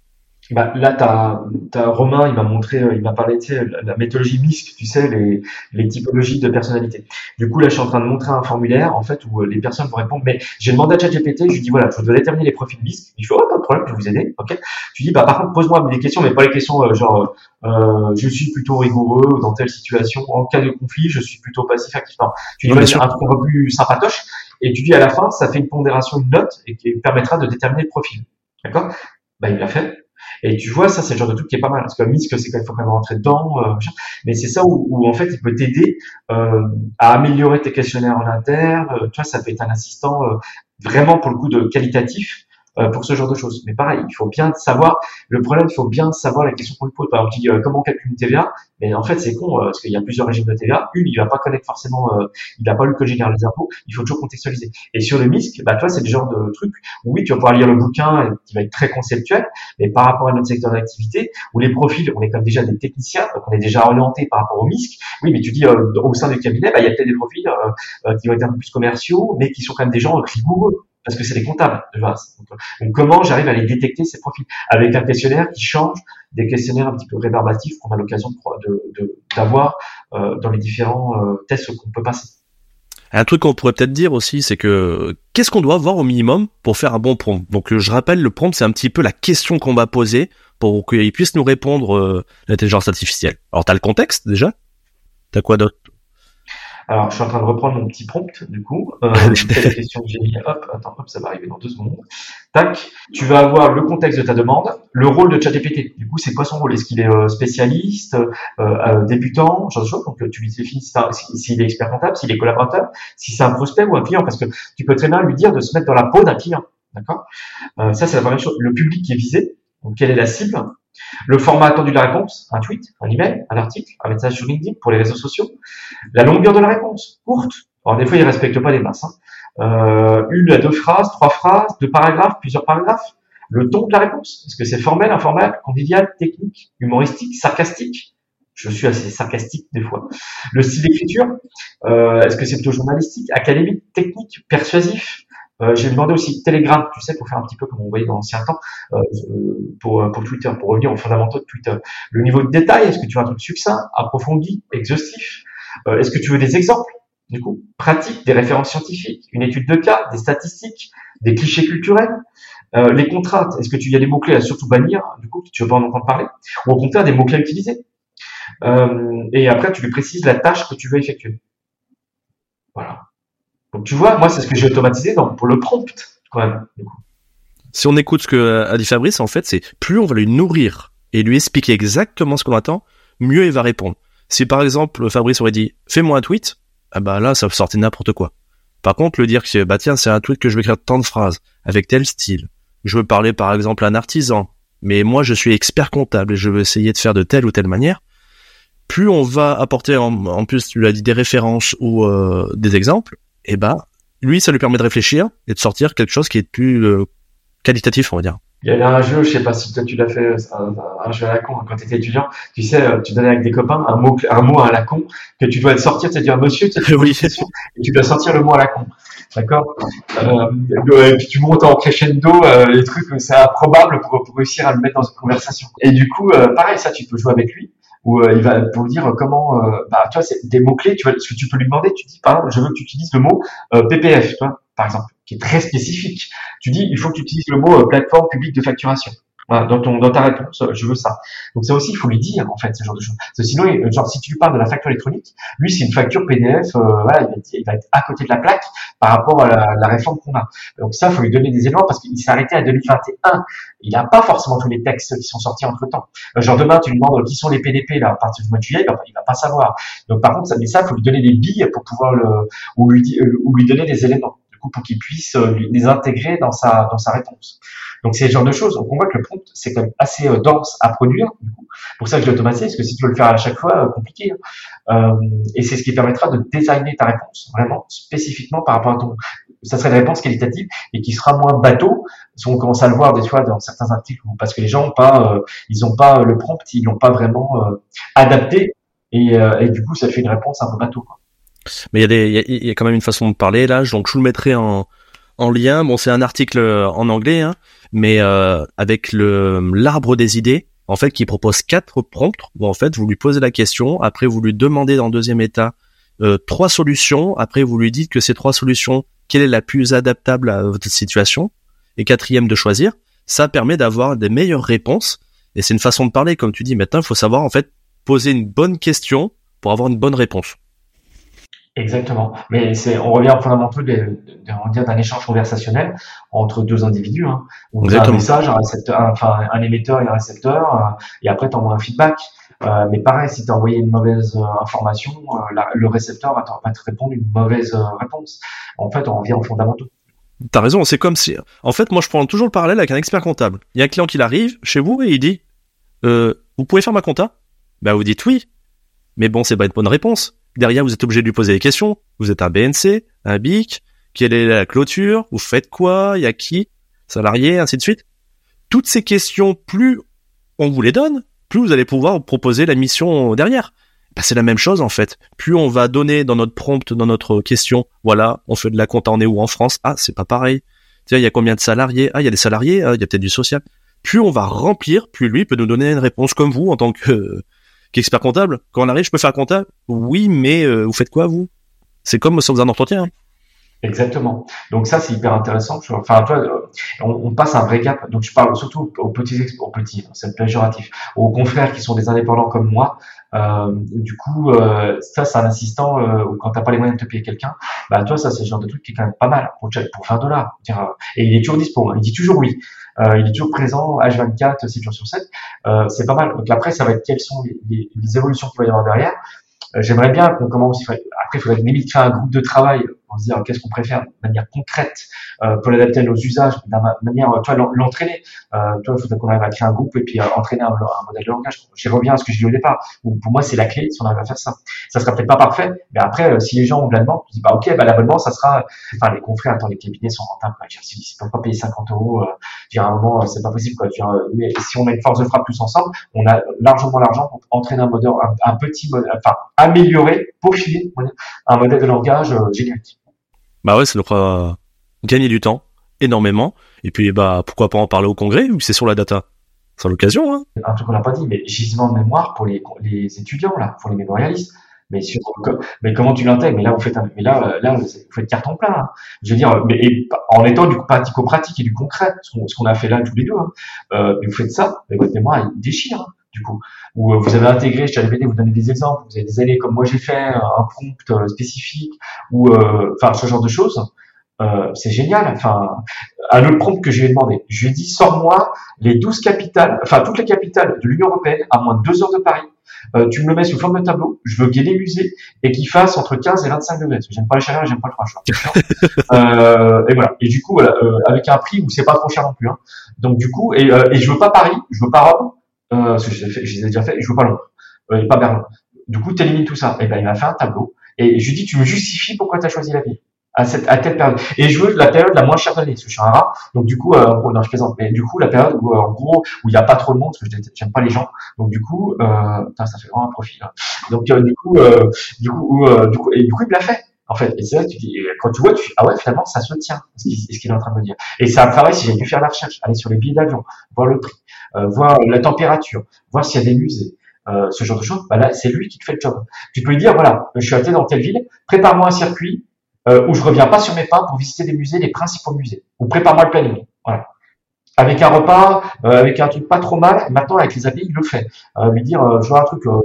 Bah, là, t'as, as Romain, il m'a montré, euh, il m'a parlé, tu sais, la, méthodologie MISC, tu sais, les, les typologies de personnalité. Du coup, là, je suis en train de montrer un formulaire, en fait, où euh, les personnes vont répondre. Mais j'ai demandé à ChatGPT, je lui dis, voilà, je dois déterminer les profils MISC. Il fait, oh, pas de problème, je vais vous aider, ok. Tu dis, bah, par contre, pose-moi des questions, mais pas les questions euh, genre, euh, je suis plutôt rigoureux dans telle situation. En cas de conflit, je suis plutôt passif actif. Non, tu dis, un truc un peu plus sympatoche. Et tu dis, à la fin, ça fait une pondération, une note, et qui permettra de déterminer le profil. D'accord? Bah, il l'a fait. Et tu vois, ça, c'est le genre de truc qui est pas mal. Parce que MISC, c'est quand il faut quand même rentrer dedans. Euh, mais c'est ça où, en fait, il peut t'aider euh, à améliorer tes questionnaires en interne. Euh, tu vois, ça peut être un assistant euh, vraiment pour le coup de qualitatif pour ce genre de choses. Mais pareil, il faut bien savoir, le problème, il faut bien savoir la question qu'on lui pose. Par exemple, dit, euh, comment calculer une TVA? Mais en fait, c'est con, euh, parce qu'il y a plusieurs régimes de TVA. Une, il va pas connaître forcément, il n'a pas le code général des impôts, il faut toujours contextualiser. Et sur le MISC, bah, toi, c'est le genre de truc où oui, tu vas pouvoir lire le bouquin qui va être très conceptuel, mais par rapport à notre secteur d'activité, où les profils, on est comme déjà des techniciens, donc on est déjà orienté par rapport au MISC. Oui, mais tu dis, au sein du cabinet, bah, il y a peut-être des profils qui vont être un peu plus commerciaux, mais qui sont quand même des gens rigoureux parce que c'est des comptables. Donc, comment j'arrive à les détecter ces profils? Avec un questionnaire qui change des questionnaires un petit peu rébarbatifs qu'on a l'occasion d'avoir euh, dans les différents euh, tests qu'on peut passer. Un truc qu'on pourrait peut-être dire aussi, c'est que qu'est-ce qu'on doit voir au minimum pour faire un bon prompt? Donc je rappelle, le prompt, c'est un petit peu la question qu'on va poser pour qu'il puisse nous répondre euh, l'intelligence artificielle. Alors t'as le contexte déjà? T'as quoi d'autre? Alors, je suis en train de reprendre mon petit prompt, du coup. Euh, <laughs> la question que j'ai mis. Hop, attends, hop, ça va arriver dans deux secondes. Tac. Tu vas avoir le contexte de ta demande, le rôle de ChatGPT. Du coup, c'est quoi son rôle? Est-ce qu'il est euh, spécialiste, euh, euh, débutant, genre de choses? Donc, tu lui définis s'il est expert comptable, s'il est collaborateur, si c'est un prospect ou un client, parce que tu peux très bien lui dire de se mettre dans la peau d'un client. D'accord? Euh, Ça, c'est la première chose. Le public qui est visé. Donc, quelle est la cible? Le format attendu de la réponse, un tweet, un email, un article, un message sur LinkedIn pour les réseaux sociaux. La longueur de la réponse, courte. Alors des fois, ils respectent pas les masses. Hein. Euh, une à deux phrases, trois phrases, deux paragraphes, plusieurs paragraphes. Le ton de la réponse. Est-ce que c'est formel, informel, convivial, technique, humoristique, sarcastique? Je suis assez sarcastique des fois. Le style d'écriture. Euh, est-ce que c'est plutôt journalistique, académique, technique, persuasif? Euh, j'ai demandé aussi Telegram, tu sais, pour faire un petit peu comme on voyait dans l'ancien temps, euh, pour, pour Twitter, pour revenir aux fondamentaux de Twitter. Le niveau de détail, est-ce que tu veux un truc succinct, approfondi, exhaustif? Euh, Est-ce que tu veux des exemples, du coup, pratiques, des références scientifiques, une étude de cas, des statistiques, des clichés culturels? Euh, les contraintes, est-ce que tu y a des mots-clés à surtout bannir, du coup, tu veux pas en entendre parler, ou au contraire des mots-clés à utiliser? Euh, et après, tu lui précises la tâche que tu veux effectuer. Voilà. Tu vois, moi, c'est ce que j'ai automatisé pour le prompt, quand même. Si on écoute ce que a dit Fabrice, en fait, c'est plus on va lui nourrir et lui expliquer exactement ce qu'on attend, mieux il va répondre. Si par exemple Fabrice aurait dit fais-moi un tweet, ah bah là ça sortait n'importe quoi. Par contre, le dire que bah tiens c'est un tweet que je vais écrire tant de phrases avec tel style. Je veux parler par exemple à un artisan, mais moi je suis expert comptable et je veux essayer de faire de telle ou telle manière. Plus on va apporter en, plus tu l'as dit des références ou euh, des exemples, et eh bah lui ça lui permet de réfléchir et de sortir quelque chose qui est plus euh, qualitatif on va dire. Il y avait un jeu, je sais pas si toi tu l'as fait, un, jeu à la con quand tu étais étudiant. Tu sais, euh, tu donnais avec des copains un mot, un mot à la con que tu dois sortir, tu dire monsieur, tu <laughs> oui. et tu dois sortir le mot à la con. D'accord? Euh, Et puis tu montes en crescendo euh, les trucs, c'est improbable pour, pour réussir à le mettre dans une conversation. Et du coup, euh, pareil, ça tu peux jouer avec lui où il va pour dire comment bah tu vois c'est des mots clés tu vois ce que tu peux lui demander tu dis par je veux que tu utilises le mot PPF tu par exemple qui est très spécifique. Tu dis, il faut que tu utilises le mot euh, plateforme publique de facturation. Voilà, dans, ton, dans ta réponse, je veux ça. Donc ça aussi, il faut lui dire en fait ce genre de choses. Sinon, genre si tu lui parles de la facture électronique, lui c'est une facture PDF, euh, voilà, il va, être, à côté de la plaque par rapport à la, réforme qu'on a. Donc ça, il faut lui donner des éléments parce qu'il s'est arrêté à 2021. Il n'a pas forcément tous les textes qui sont sortis entre temps. Euh, genre demain, tu lui demandes qui sont les PDP là à partir du mois de juillet, il va, il va pas savoir. Donc par contre, ça, mais ça, il faut lui donner des billes pour pouvoir le ou lui, ou lui donner des éléments pour qu'il puisse euh, les intégrer dans sa dans sa réponse. Donc c'est ce genre de choses. Donc on voit que le prompt c'est quand même assez euh, dense à produire. Du coup. Pour ça que je automatisé, parce que si tu veux le faire à chaque fois, euh, compliqué. Hein. et c'est ce qui permettra de designer ta réponse vraiment spécifiquement par rapport à ton. Ça serait une réponse qualitative et qui sera moins bateau. Si on commence à le voir des fois dans certains articles, parce que les gens ont pas, ils ont pas le prompt, ils l'ont pas vraiment adapté et, et, du coup ça fait une réponse un peu bateau. Quoi. Mais il y a y, a quand même une façon de parler là, donc je vous le mettrai en, en lien. Bon, c'est un article euh, en anglais, hein, mais euh, avec le l'arbre des idées, en fait, qui propose quatre prompts où en fait vous lui posez la question, après vous lui demandez dans le deuxième état euh, trois solutions, après vous lui dites que ces trois solutions, quelle est la plus adaptable à votre situation, et quatrième de choisir. Ça permet d'avoir des meilleures réponses, et c'est une façon de parler, comme tu dis. Maintenant, il faut savoir en fait poser une bonne question pour avoir une bonne réponse. Exactement. Mais c'est, on revient aux fondamentaux d'un échange conversationnel entre deux individus. Hein. On a un message, un récepteur, enfin un émetteur et un récepteur, euh, et après tu envoies un feedback. Euh, mais pareil, si tu as envoyé une mauvaise euh, information, le récepteur va, va, te répondre une mauvaise réponse. En fait, on revient aux fondamentaux. T'as raison, c'est comme si... En fait, moi, je prends toujours le parallèle avec un expert comptable. Il y a un client qui arrive chez vous et il dit Vous pouvez faire ma compta? Bah, vous dites oui. Mais bon, c'est pas une bonne réponse. Derrière, vous êtes obligé de lui poser des questions. Vous êtes un BNC, un BIC, quelle est la clôture, vous faites quoi, il y a qui, salarié, ainsi de suite. Toutes ces questions, plus on vous les donne, plus vous allez pouvoir proposer la mission derrière. Bah, c'est la même chose en fait. Plus on va donner dans notre prompt, dans notre question, voilà, on fait de la compta, on est en France Ah, c'est pas pareil. Tiens, il y a combien de salariés Ah, il y a des salariés, ah, il y a peut-être du social. Plus on va remplir, plus lui peut nous donner une réponse comme vous en tant que expert comptable. Quand on arrive, je peux faire comptable Oui, mais euh, vous faites quoi vous? C'est comme on faisait un entretien. Hein. Exactement. Donc ça, c'est hyper intéressant. Enfin, euh, on, passe un vrai cap. Donc je parle surtout aux petits, aux petits, c'est péjoratif, aux confrères qui sont des indépendants comme moi. Euh, du coup, euh, ça, c'est un assistant. Euh, quand t'as pas les moyens de te payer quelqu'un, bah toi, ça, c'est le genre de truc qui est quand même pas mal pour, pour 20 dollars. Et il est toujours dispo. Hein. Il dit toujours oui. Euh, il est toujours présent, H24, 7 jours sur 7. Euh, c'est pas mal. Donc après, ça va être quelles sont les, les, les évolutions qu'il va y avoir derrière. Euh, j'aimerais bien qu'on commence. Après, il faudrait limite faire un groupe de travail pour se dire qu'est-ce qu'on préfère de manière concrète euh, pour l'adapter à nos usages, de manière, toi, l'entraîner. Euh, toi, il faudrait qu'on arrive à créer un groupe et puis euh, entraîner un, modèle de langage. J'y reviens à ce que j'ai dit au départ. pour moi, c'est la clé si on arrive à faire ça. Ça sera peut-être pas parfait, mais après, euh, si les gens ont de la demande, tu dis bah ok, bah l'abonnement, ça sera. Enfin, les confrères, attends, les cabinets sont rentables. Bah, si ne pas payer 50 euros, euh, à un moment, c'est pas possible. Quoi. Dire, mais si on a une force de frappe tous ensemble, on a largement l'argent pour entraîner un modèle, un, petit modèle, enfin améliorer, peaufiner un modèle de langage générique. Bah ouais, ça devra gagner du temps, énormément. Et puis, bah, pourquoi pas en parler au congrès, vu que c'est sur la data. C'est l'occasion, hein. Un truc qu'on n'a pas dit, mais gisement de mémoire pour les, les étudiants, là, pour les mémorialistes. Mais mais comment tu l'intègres? Mais là, vous faites un, mais là, là, vous faites carton plein. Je veux dire, mais, en étant du pratico-pratique et du concret, ce qu'on a fait là tous les deux, hein, euh, vous faites ça, mais votre mémoire, déchire. Hein du coup, où euh, vous avez intégré ChatGPT, vous donnez des exemples, vous avez des années comme moi j'ai fait, un prompt euh, spécifique, ou enfin ce genre de choses. c'est génial. Enfin, un autre prompt que je lui ai demandé, je lui ai dit sors-moi les 12 capitales, enfin toutes les capitales de l'Union européenne à moins de deux heures de Paris euh, tu me le mets sous forme de tableau, je veux qu'il ait les musées et qu'il fasse entre 15 et 25 degrés. Parce j'aime pas les chaleurs et j'aime pas le froid. euh, et voilà. Et du coup, voilà, euh, avec un prix où c'est pas trop cher non plus. Hein. Donc du coup, et, euh, et je veux pas Paris, je veux pas Rome, euh, parce que je les ai déjà fait, je veux pas Londres, euh, et pas Berlin. Du coup, t'élimines tout ça. Et ben, il m'a fait un tableau. Et je lui dis, tu me justifies pourquoi tu as choisi la ville à cette à telle période. Et je veux la période la moins chère de l'année, parce que je suis un rat. Donc du coup, euh, non, je plaisante. Mais du coup, la période où en gros où il n'y a pas trop de monde, parce que j'aime pas les gens. Donc du coup, euh, putain, ça fait vraiment un profil. Hein. Donc euh, du coup, euh, du coup, euh, du coup, et du coup, il me l'a fait. En fait, et c'est là dis, quand tu vois, tu dis, ah ouais, finalement, ça se tient, ce qu'il est en train de me dire. Et ça pareil si j'ai dû faire la recherche, aller sur les billets d'avion, voir le prix, euh, voir la température, voir s'il y a des musées, euh, ce genre de choses, bah là, c'est lui qui te fait le job. Tu peux lui dire, voilà, je suis allé dans telle ville, prépare-moi un circuit, euh, où je reviens pas sur mes pas pour visiter des musées, les principaux musées. Ou prépare-moi le planning. Voilà. Avec un repas, euh, avec un truc pas trop mal. Maintenant, avec les API, il le fait. Euh, lui dire, euh, je veux un truc euh,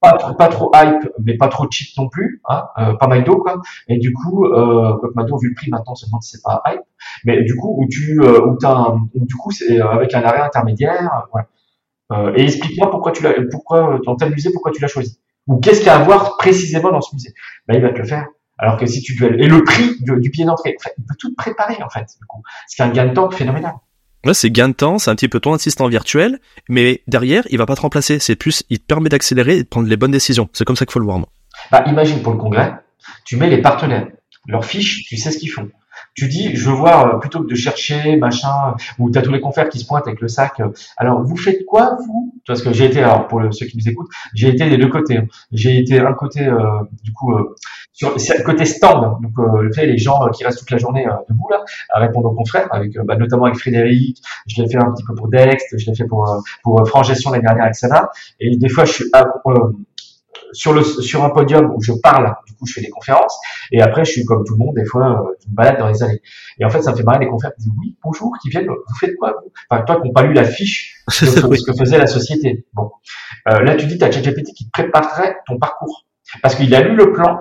pas, trop, pas trop hype, mais pas trop cheap non plus. Hein, pas McDo, quoi. Et du coup, euh, McDo, vu le prix maintenant, se demande si c'est pas hype. Mais du coup, où tu, où t'as un, où, du coup, c'est avec un arrêt intermédiaire. voilà. et explique-moi pourquoi tu l'as, pourquoi dans tel musée, pourquoi tu l'as choisi. Ou qu'est-ce qu'il y a à voir précisément dans ce musée. Ben, il va te le faire. Alors que si tu duelles et le prix du, du pied d'entrée, il peut tout préparer en fait. Du coup, c'est un gain de temps phénoménal. Ouais, c'est gain de temps, c'est un petit peu ton assistant virtuel, mais derrière, il va pas te remplacer. C'est plus, il te permet d'accélérer et de prendre les bonnes décisions. C'est comme ça qu'il faut le voir, moi. Bah, imagine pour le congrès, tu mets les partenaires, leurs fiches, tu sais ce qu'ils font. Tu dis, je veux voir, euh, plutôt que de chercher, machin, ou tu as tous les confrères qui se pointent avec le sac. Euh, alors, vous faites quoi, vous? Parce que j'ai été, alors pour ceux qui nous écoutent, j'ai été des deux côtés. Hein. J'ai été un côté, euh, du coup, sur le côté stand, donc euh, les gens euh, qui restent toute la journée euh, debout là, à répondre aux confrères, avec euh, bah, notamment avec Frédéric, je l'ai fait un petit peu pour Dext, je l'ai fait pour pour Franc Gestion l'année dernière avec Sana, et des fois je suis sur le sur un podium où je parle, du coup je fais des conférences, et après je suis comme tout le monde, des fois je me balade dans les allées. Et en fait ça me fait marrer les disent oui bonjour, qui viennent, vous faites quoi vous? Enfin toi qui n'ont pas lu la fiche <laughs> de ce que faisait la société. Bon, là tu dis tu as ChatGPT qui te préparerait ton parcours parce qu'il a lu le plan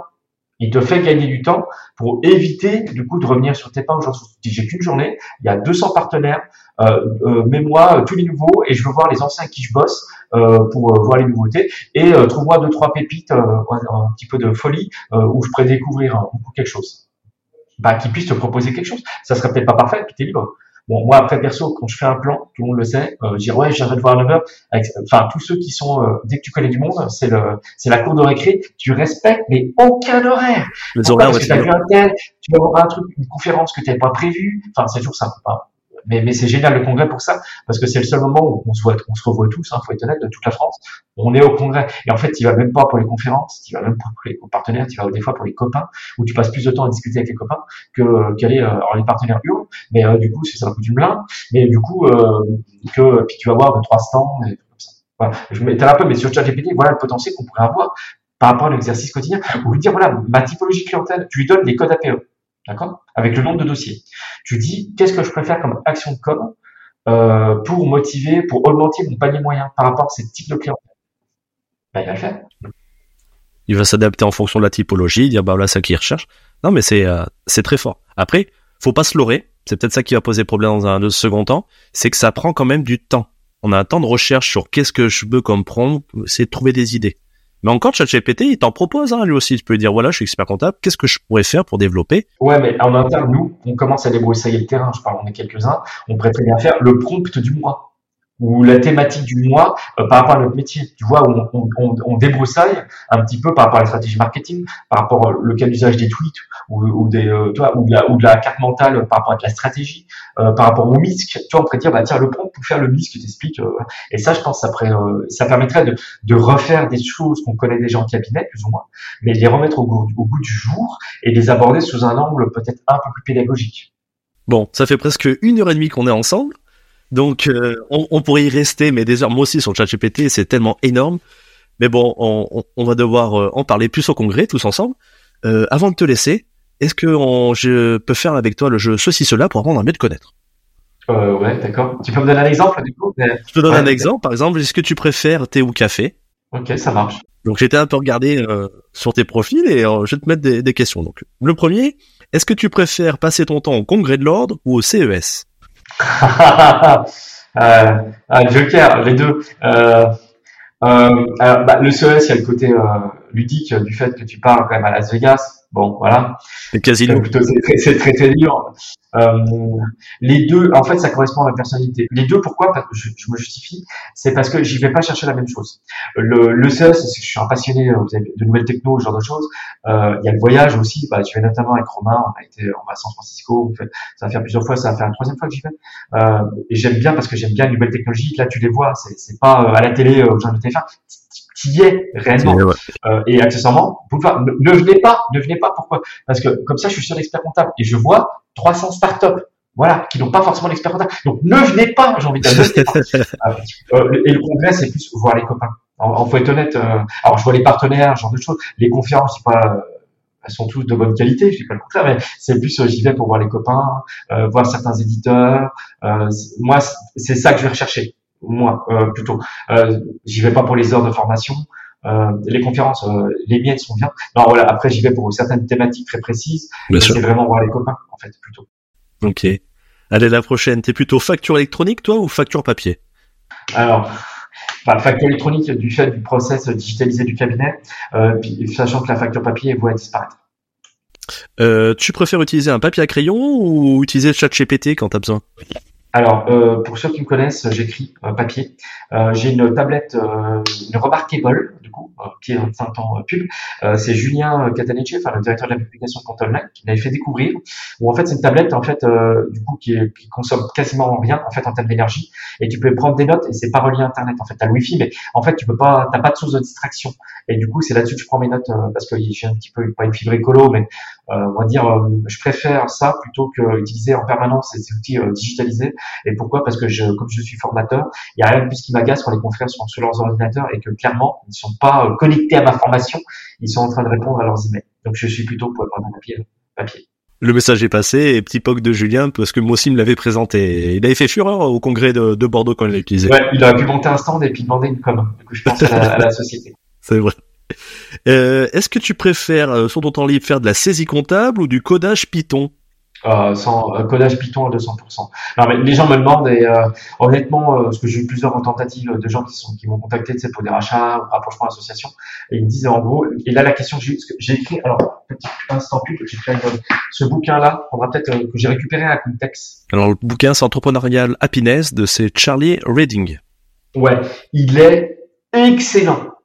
il te fait gagner du temps pour éviter du coup de revenir sur tes pas. Genre, si j'ai qu'une journée, il y a 200 partenaires, euh, euh, mets-moi euh, tous les nouveaux et je veux voir les anciens qui je bosse euh, pour euh, voir les nouveautés et trouve-moi deux trois pépites, un petit peu de folie où je pourrais découvrir quelque chose. Bah, qui puisse te proposer quelque chose. Ça serait peut-être pas parfait, puis t'es libre. Bon, moi, après, perso, quand je fais un plan, tout le monde le sait, euh, je dis, ouais, j'arrête de voir à 9 heures. enfin, tous ceux qui sont, euh, dès que tu connais du monde, c'est le, c'est la cour de récré, tu respectes, mais aucun horaire. Les horaires, parce que t'as vu un tel, tu vas avoir un truc, une conférence que tu n'avais pas prévue. Enfin, c'est toujours ça. Pas mais, mais c'est génial le congrès pour ça, parce que c'est le seul moment où on se voit, on se revoit tous, hein, faut être honnête, de toute la France. On est au congrès. Et en fait, tu vas même pas pour les conférences, tu vas même pas pour les partenaires, tu vas des fois pour les copains, où tu passes plus de temps à discuter avec les copains que qu'aller, euh, alors les partenaires hurlent, mais euh, du coup, ça coûte une blinde, mais du coup, euh, que, puis tu vas voir deux, trois stands, et comme ça. Voilà. Je m'étale un peu, mais sur ChatGPT, voilà le potentiel qu'on pourrait avoir par rapport à l'exercice quotidien, où lui dire, voilà, ma typologie clientèle, tu lui donnes des codes APE. D'accord? Avec le nombre de dossiers. Tu dis, qu'est-ce que je préfère comme action de com euh, pour motiver, pour augmenter mon panier moyen par rapport à ce type de client ben, Il va le faire. Il va s'adapter en fonction de la typologie, dire, bah voilà, c'est qui recherche. Non, mais c'est euh, très fort. Après, faut pas se leurrer. C'est peut-être ça qui va poser problème dans un second temps. C'est que ça prend quand même du temps. On a un temps de recherche sur qu'est-ce que je veux prompt, c'est trouver des idées. Mais encore, ChatGPT, il t'en propose, hein, lui aussi. Tu peux dire, voilà, je suis expert comptable, qu'est-ce que je pourrais faire pour développer? Ouais, mais en interne, nous, on commence à débroussailler le terrain. Je parle, on est quelques-uns. On pourrait bien faire le prompt du mois ou la thématique du mois euh, par rapport à notre métier. Tu vois, on, on, on, on, débroussaille un petit peu par rapport à la stratégie marketing, par rapport au cas d'usage des tweets ou, ou des, euh, tu vois, ou de, la, ou de la carte mentale par rapport à la stratégie, euh, par rapport au MISC. Tu vois, on pourrait dire, bah tiens, le prompt pour faire le MISC, tu t'expliques. et ça, je pense, ça, ça permettrait de, de refaire des choses qu'on connaît déjà en cabinet, plus ou moins, mais les remettre au au goût du jour et les aborder sous un angle peut-être un peu plus pédagogique. Bon, ça fait presque une heure et demie qu'on est ensemble. Donc, euh, on, on, pourrait y rester, mais des heures, moi aussi, sur le ChatGPT, c'est tellement énorme. Mais bon, on, on va devoir euh, en parler plus au congrès, tous ensemble. Euh, avant de te laisser, est-ce que je peux faire avec toi le jeu ceci, cela pour apprendre à mieux te connaître? Euh, ouais, d'accord. Tu peux me donner un exemple du coup? Je te donne un exemple. Par exemple, est-ce que tu préfères thé ou café? Ok, ça marche. Donc j'étais un peu regardé euh, sur tes profils et je vais te mettre des, des, questions. Donc le premier, est-ce que tu préfères passer ton temps au congrès de l'ordre ou au CES <laughs> euh, Joker, les deux. Euh, euh, alors, bah, le CES, il y a le côté ludique du fait que tu pars quand même à Las Vegas. Bon, voilà. C'est très, c'est très, très dur. Euh, les deux, en fait, ça correspond à ma personnalité. Les deux, pourquoi? Parce que je, je me justifie, c'est parce que j'y vais pas chercher la même chose. Le, le CES, que je suis un passionné euh, de nouvelles techno, ce genre de choses. Euh, il y a le voyage aussi. Bah, tu vais notamment avec Romain, on a été, on va à San Francisco. On fait, ça va faire plusieurs fois, ça va faire une troisième fois que j'y vais. Euh, et j'aime bien parce que j'aime bien les nouvelles technologies. Là, tu les vois, c'est, pas euh, à la télé, euh, genre de téléphone qui est réellement. Euh, et accessoirement, ne, ne venez pas, ne venez pas. Pourquoi? Parce que comme ça, je suis sur l'expert comptable et je vois 300 startups, voilà, qui n'ont pas forcément l'expert comptable. Donc ne venez pas, j'ai envie de dire. <laughs> euh, et le congrès, c'est plus voir les copains. En, faut être honnête. Euh, alors je vois les partenaires, ce genre de choses. Les conférences, c'est pas elles sont toutes de bonne qualité, je dis pas le contraire, mais c'est plus euh, j'y vais pour voir les copains, euh, voir certains éditeurs. Euh, moi, c'est ça que je vais rechercher moi euh, plutôt. Euh, j'y vais pas pour les heures de formation. Euh, les conférences, euh, les miennes sont bien. Non, voilà. Après, j'y vais pour certaines thématiques très précises. C'est vraiment voir les copains, en fait, plutôt. Ok. Allez, la prochaine. T'es plutôt facture électronique, toi, ou facture papier? Alors, bah, facture électronique du fait du process digitalisé du cabinet, euh, puis, sachant que la facture papier est vouée à disparaître. Tu préfères utiliser un papier à crayon ou utiliser le chat GPT quand t'as besoin? Alors, euh, pour ceux qui me connaissent, j'écris euh, papier. Euh, j'ai une tablette, euh, une Remarkable, du coup, euh, qui est un temps pub. c'est Julien Catanecci, enfin le directeur de la publication de qui m'avait fait découvrir. Où en fait, c'est une tablette, en fait, du coup, qui, qui, consomme quasiment rien, en fait, en termes d'énergie. Et tu peux prendre des notes et c'est pas relié à Internet. En fait, t'as le Wi-Fi, mais en fait, tu peux pas, t'as pas de source de distraction. Et du coup, c'est là-dessus que je prends mes notes parce que j'ai un petit peu pas une fibre écolo, mais on va dire, je préfère ça plutôt que utiliser en permanence ces outils digitalisés et pourquoi? Parce que je, comme je suis formateur, il y a rien de plus qui m'agace quand les confrères sont sur leurs ordinateurs et que clairement, ils ne sont pas euh, connectés à ma formation, ils sont en train de répondre à leurs emails. Donc je suis plutôt pour prendre un papier. papier. Le message est passé et petit poc de Julien parce que moi aussi me l'avait présenté. Il avait fait fureur au congrès de, de Bordeaux quand il l'a utilisé. Ouais, il aurait pu monter un stand et puis demander une com. Du coup, je pense à la, à la société. <laughs> C'est vrai. Euh, Est-ce que tu préfères, euh, sur ton temps libre, faire de la saisie comptable ou du codage Python? Euh, sans euh, codage Python à 200%. Non, mais les gens me demandent et euh, honnêtement, parce que j'ai eu plusieurs tentatives de gens qui sont qui m'ont contacté, tu sais, pour des rachats, ou rapprochement d'associations, et ils me disent en gros, et là la question que j'ai j'ai écrit, alors petit instant pub, j'ai fait ce bouquin-là, va peut-être que j'ai récupéré un contexte. Alors le bouquin c'est Entrepreneurial Happiness de c'est Charlie Reading. Ouais, il est excellent.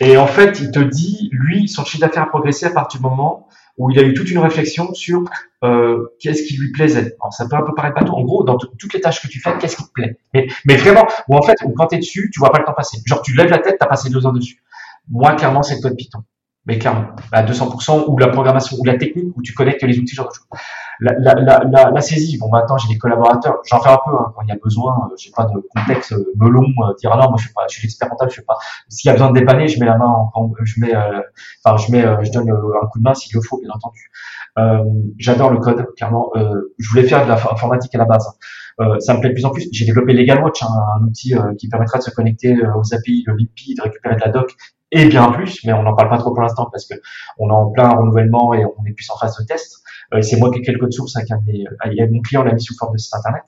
Et en fait, il te dit, lui, son chiffre d'affaires a progressé à partir du moment où il a eu toute une réflexion sur euh, qu'est-ce qui lui plaisait. Alors, ça peut un peu paraître bateau. En gros, dans toutes les tâches que tu fais, qu'est-ce qui te plaît? Mais, vraiment, ou en fait, quand tu es dessus, tu vois pas le temps passer. Genre, tu lèves la tête, tu as passé deux heures dessus. Moi, clairement, c'est le code Python. Mais clairement, à 200%, ou la programmation, ou la technique, où tu connectes les outils, genre la, la, la, la, saisie, bon maintenant j'ai des collaborateurs, j'en fais un peu hein, quand il y a besoin, euh, j'ai pas de contexte euh, melon, euh, dire ah non moi je suis pas, je suis l'expert comptable, je fais pas. S'il y a besoin de dépanner, je mets la main, en, je mets, euh, enfin je mets, je donne un coup de main s'il le faut bien entendu. J'adore le code, clairement. je voulais faire de l'informatique à la base. ça me plaît de plus en plus. J'ai développé LegalWatch, hein, un outil qui permettra de se connecter aux API, le VP, de récupérer de la doc et bien plus, mais on n'en parle pas trop pour l'instant parce que on est en plein renouvellement et on est plus en phase de test. Euh, c'est moi qui ai quelques code source avec un de mon client l'a mis sous forme de site internet.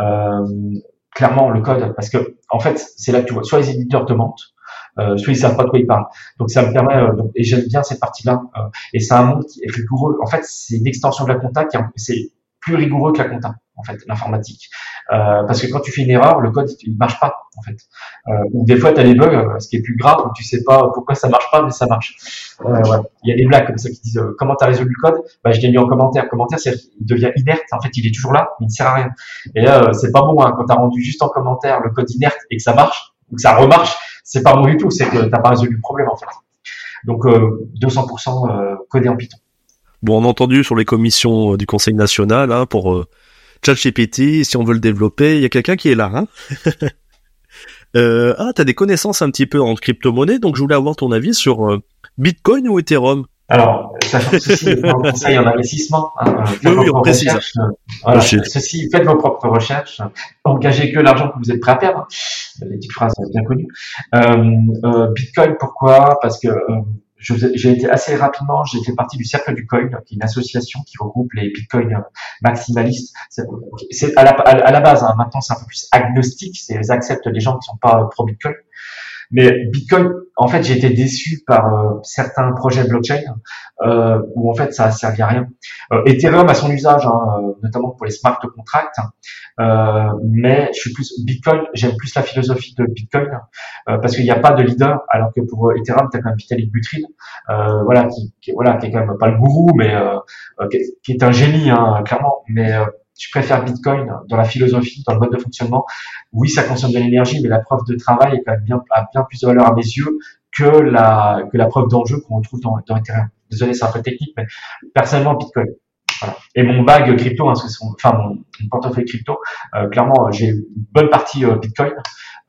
Euh, clairement le code, parce que en fait c'est là que tu vois, soit les éditeurs te mentent, euh, soit ils savent pas de quoi ils parlent. Donc ça me permet, euh, donc, et j'aime bien cette partie-là. Euh, et c'est un monde qui est rigoureux. En fait, c'est une extension de la compta qui c'est plus rigoureux que la compta, en fait, l'informatique. Euh, parce que quand tu fais une erreur, le code il marche pas, en fait. Euh, ou des fois tu as des bugs, euh, ce qui est plus grave, où tu sais pas pourquoi ça marche pas, mais ça marche. Euh, ouais. Il y a des blagues comme ça qui disent euh, comment tu as résolu le code? Bah, Je l'ai mis en commentaire. Commentaire, c'est il devient inerte. En fait, il est toujours là, mais il ne sert à rien. Et là, c'est pas bon hein, quand tu as rendu juste en commentaire le code inerte et que ça marche, ou que ça remarche, c'est pas bon du tout. C'est que t'as pas résolu le problème en fait. Donc 200% codé en Python. Bon, on a entendu sur les commissions du Conseil national hein, pour ChatGPT, si on veut le développer, il y a quelqu'un qui est là. Hein <laughs> euh, ah, t'as des connaissances un petit peu en crypto-monnaie, donc je voulais avoir ton avis sur euh, Bitcoin ou Ethereum? Alors, sachant que ceci pas un conseil en investissement, hein, oui, oui, on précise. Voilà, ceci, faites vos propres recherches, engagez que l'argent que vous êtes prêt à perdre. Les petites phrases bien connues. Euh, euh, Bitcoin, pourquoi? Parce que euh, j'ai été assez rapidement, j'ai fait partie du Cercle du Coin, qui est une association qui regroupe les Bitcoin maximalistes. C'est à la, à la base, hein, maintenant c'est un peu plus agnostique, c'est ils acceptent les gens qui sont pas pro Bitcoin. Mais Bitcoin, en fait, j'ai été déçu par euh, certains projets blockchain euh, où en fait ça servi à rien. Euh, Ethereum a son usage, hein, euh, notamment pour les smart contracts, euh, mais je suis plus Bitcoin. J'aime plus la philosophie de Bitcoin parce qu'il n'y a pas de leader, alors que pour Ethereum, tu as quand même Vitalik Buterin, voilà, qui, voilà, qui est quand même pas le gourou, mais qui, qui, est un génie, hein, clairement, mais je préfère Bitcoin dans la philosophie, dans le mode de fonctionnement. Oui, ça consomme de l'énergie, mais la preuve de travail est quand même bien, a bien plus de valeur à mes yeux que la, que la preuve d'enjeu qu'on retrouve dans, dans Ethereum. Désolé, c'est un peu technique, mais personnellement, Bitcoin. Voilà. Et mon bag crypto, hein, enfin mon, portefeuille crypto, euh, clairement, j'ai une bonne partie euh, Bitcoin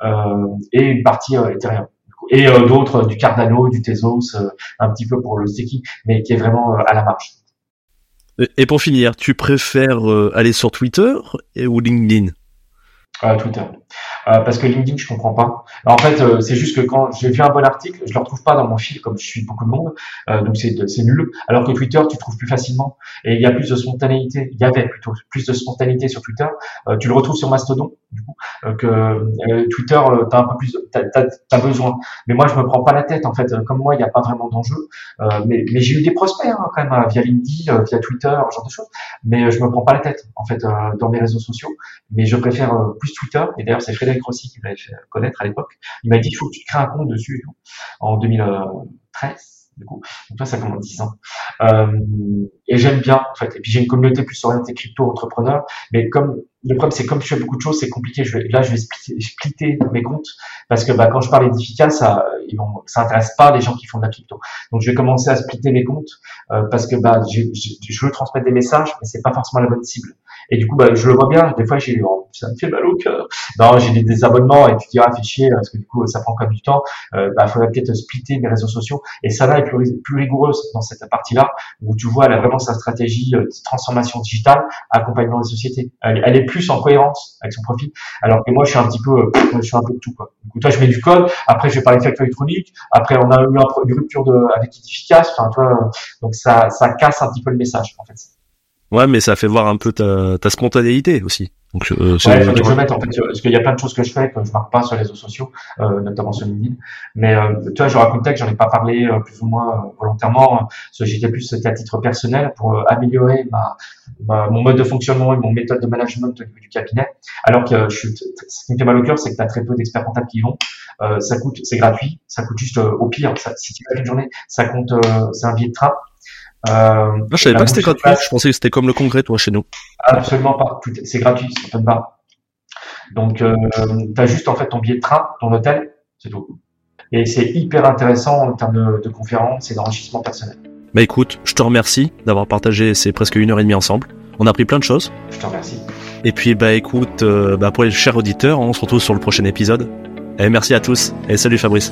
euh, et une partie Ethereum. Et d'autres, du Cardano, du Tezos, un petit peu pour le staking, mais qui est vraiment à la marge. Et pour finir, tu préfères euh, aller sur Twitter ou LinkedIn? Euh, Twitter. Euh, parce que LinkedIn, je comprends pas. en fait, euh, c'est juste que quand j'ai vu un bon article, je le retrouve pas dans mon fil, comme je suis beaucoup de monde, euh, donc c'est nul. Alors que Twitter, tu trouves plus facilement et il y a plus de spontanéité. Il y avait plutôt plus de spontanéité sur Twitter. tu le retrouves sur Mastodon, du coup, que Twitter, t'as un peu plus, t'as as, besoin. Mais moi, je me prends pas la tête en fait. Comme moi, il n'y a pas vraiment d'enjeu. mais mais j'ai eu des prospects hein, quand même via LinkedIn, via Twitter, genre de choses. Mais je me prends pas la tête en fait dans mes réseaux sociaux. Mais je préfère plus Twitter. Et d'ailleurs, c'est Frédéric Rossi qui fait connaître à l'époque. Il m'a dit, il faut que tu crées un compte dessus en 2013. Du coup, donc ça commence 10 ans. Euh, et j'aime bien, en fait. Et puis j'ai une communauté plus orientée crypto-entrepreneur. Mais comme le problème, c'est comme je fais beaucoup de choses, c'est compliqué. Je vais, là, je vais splitter, mes comptes parce que bah, quand je parle d'efficace, ça, ils vont, ça intéresse pas les gens qui font de la crypto. Donc, je vais commencer à splitter mes comptes euh, parce que bah, je, je veux transmettre des messages, mais c'est pas forcément la bonne cible. Et du coup, bah, je le vois bien. Des fois, j'ai, oh, ça me fait mal au cœur. Non, j'ai des, des, abonnements et tu diras, fais chier, parce que du coup, ça prend quand même du temps. Euh, bah, faudrait peut-être splitter mes réseaux sociaux. Et ça là est plus, rigoureuse dans cette partie-là, où tu vois, elle a vraiment sa stratégie euh, de transformation digitale, accompagnement des sociétés. Elle, est plus en cohérence avec son profil. Alors que moi, je suis un petit peu, euh, je suis un peu de tout, quoi. Du coup, toi, je mets du code. Après, je vais parler de facture électronique. Après, on a eu une rupture de, avec efficace. Enfin, toi, donc ça, ça casse un petit peu le message, en fait. Ouais, mais ça fait voir un peu ta, ta spontanéité aussi. Donc, euh, ouais, que je mette en fait, parce qu'il y a plein de choses que je fais que je marque pas sur les réseaux sociaux, euh, notamment sur LinkedIn. Mais euh, tu vois, je raconte que j'en ai pas parlé euh, plus ou moins euh, volontairement. J'étais plus c'était à titre personnel pour améliorer ma, ma, mon mode de fonctionnement et mon méthode de management au niveau du cabinet. Alors que je suis, ce qui me fait mal au cœur, c'est que tu as très peu d'experts comptables qui y vont. ça coûte, c'est gratuit, ça coûte juste au pire. Ça, si tu vas une journée, ça compte, c'est un billet de train. Euh, je savais pas que c'était gratuit. Je pensais que c'était comme le congrès, toi, chez nous. Absolument pas. C'est gratuit, c'est open bar. Donc, euh, tu as juste en fait ton billet de train, ton hôtel, c'est tout. Et c'est hyper intéressant en termes de, de conférences et d'enrichissement personnel. Bah écoute, je te remercie d'avoir partagé ces presque une heure et demie ensemble. On a appris plein de choses. Je te remercie. Et puis bah écoute, euh, bah pour les chers auditeurs, on se retrouve sur le prochain épisode. Et merci à tous. Et salut Fabrice.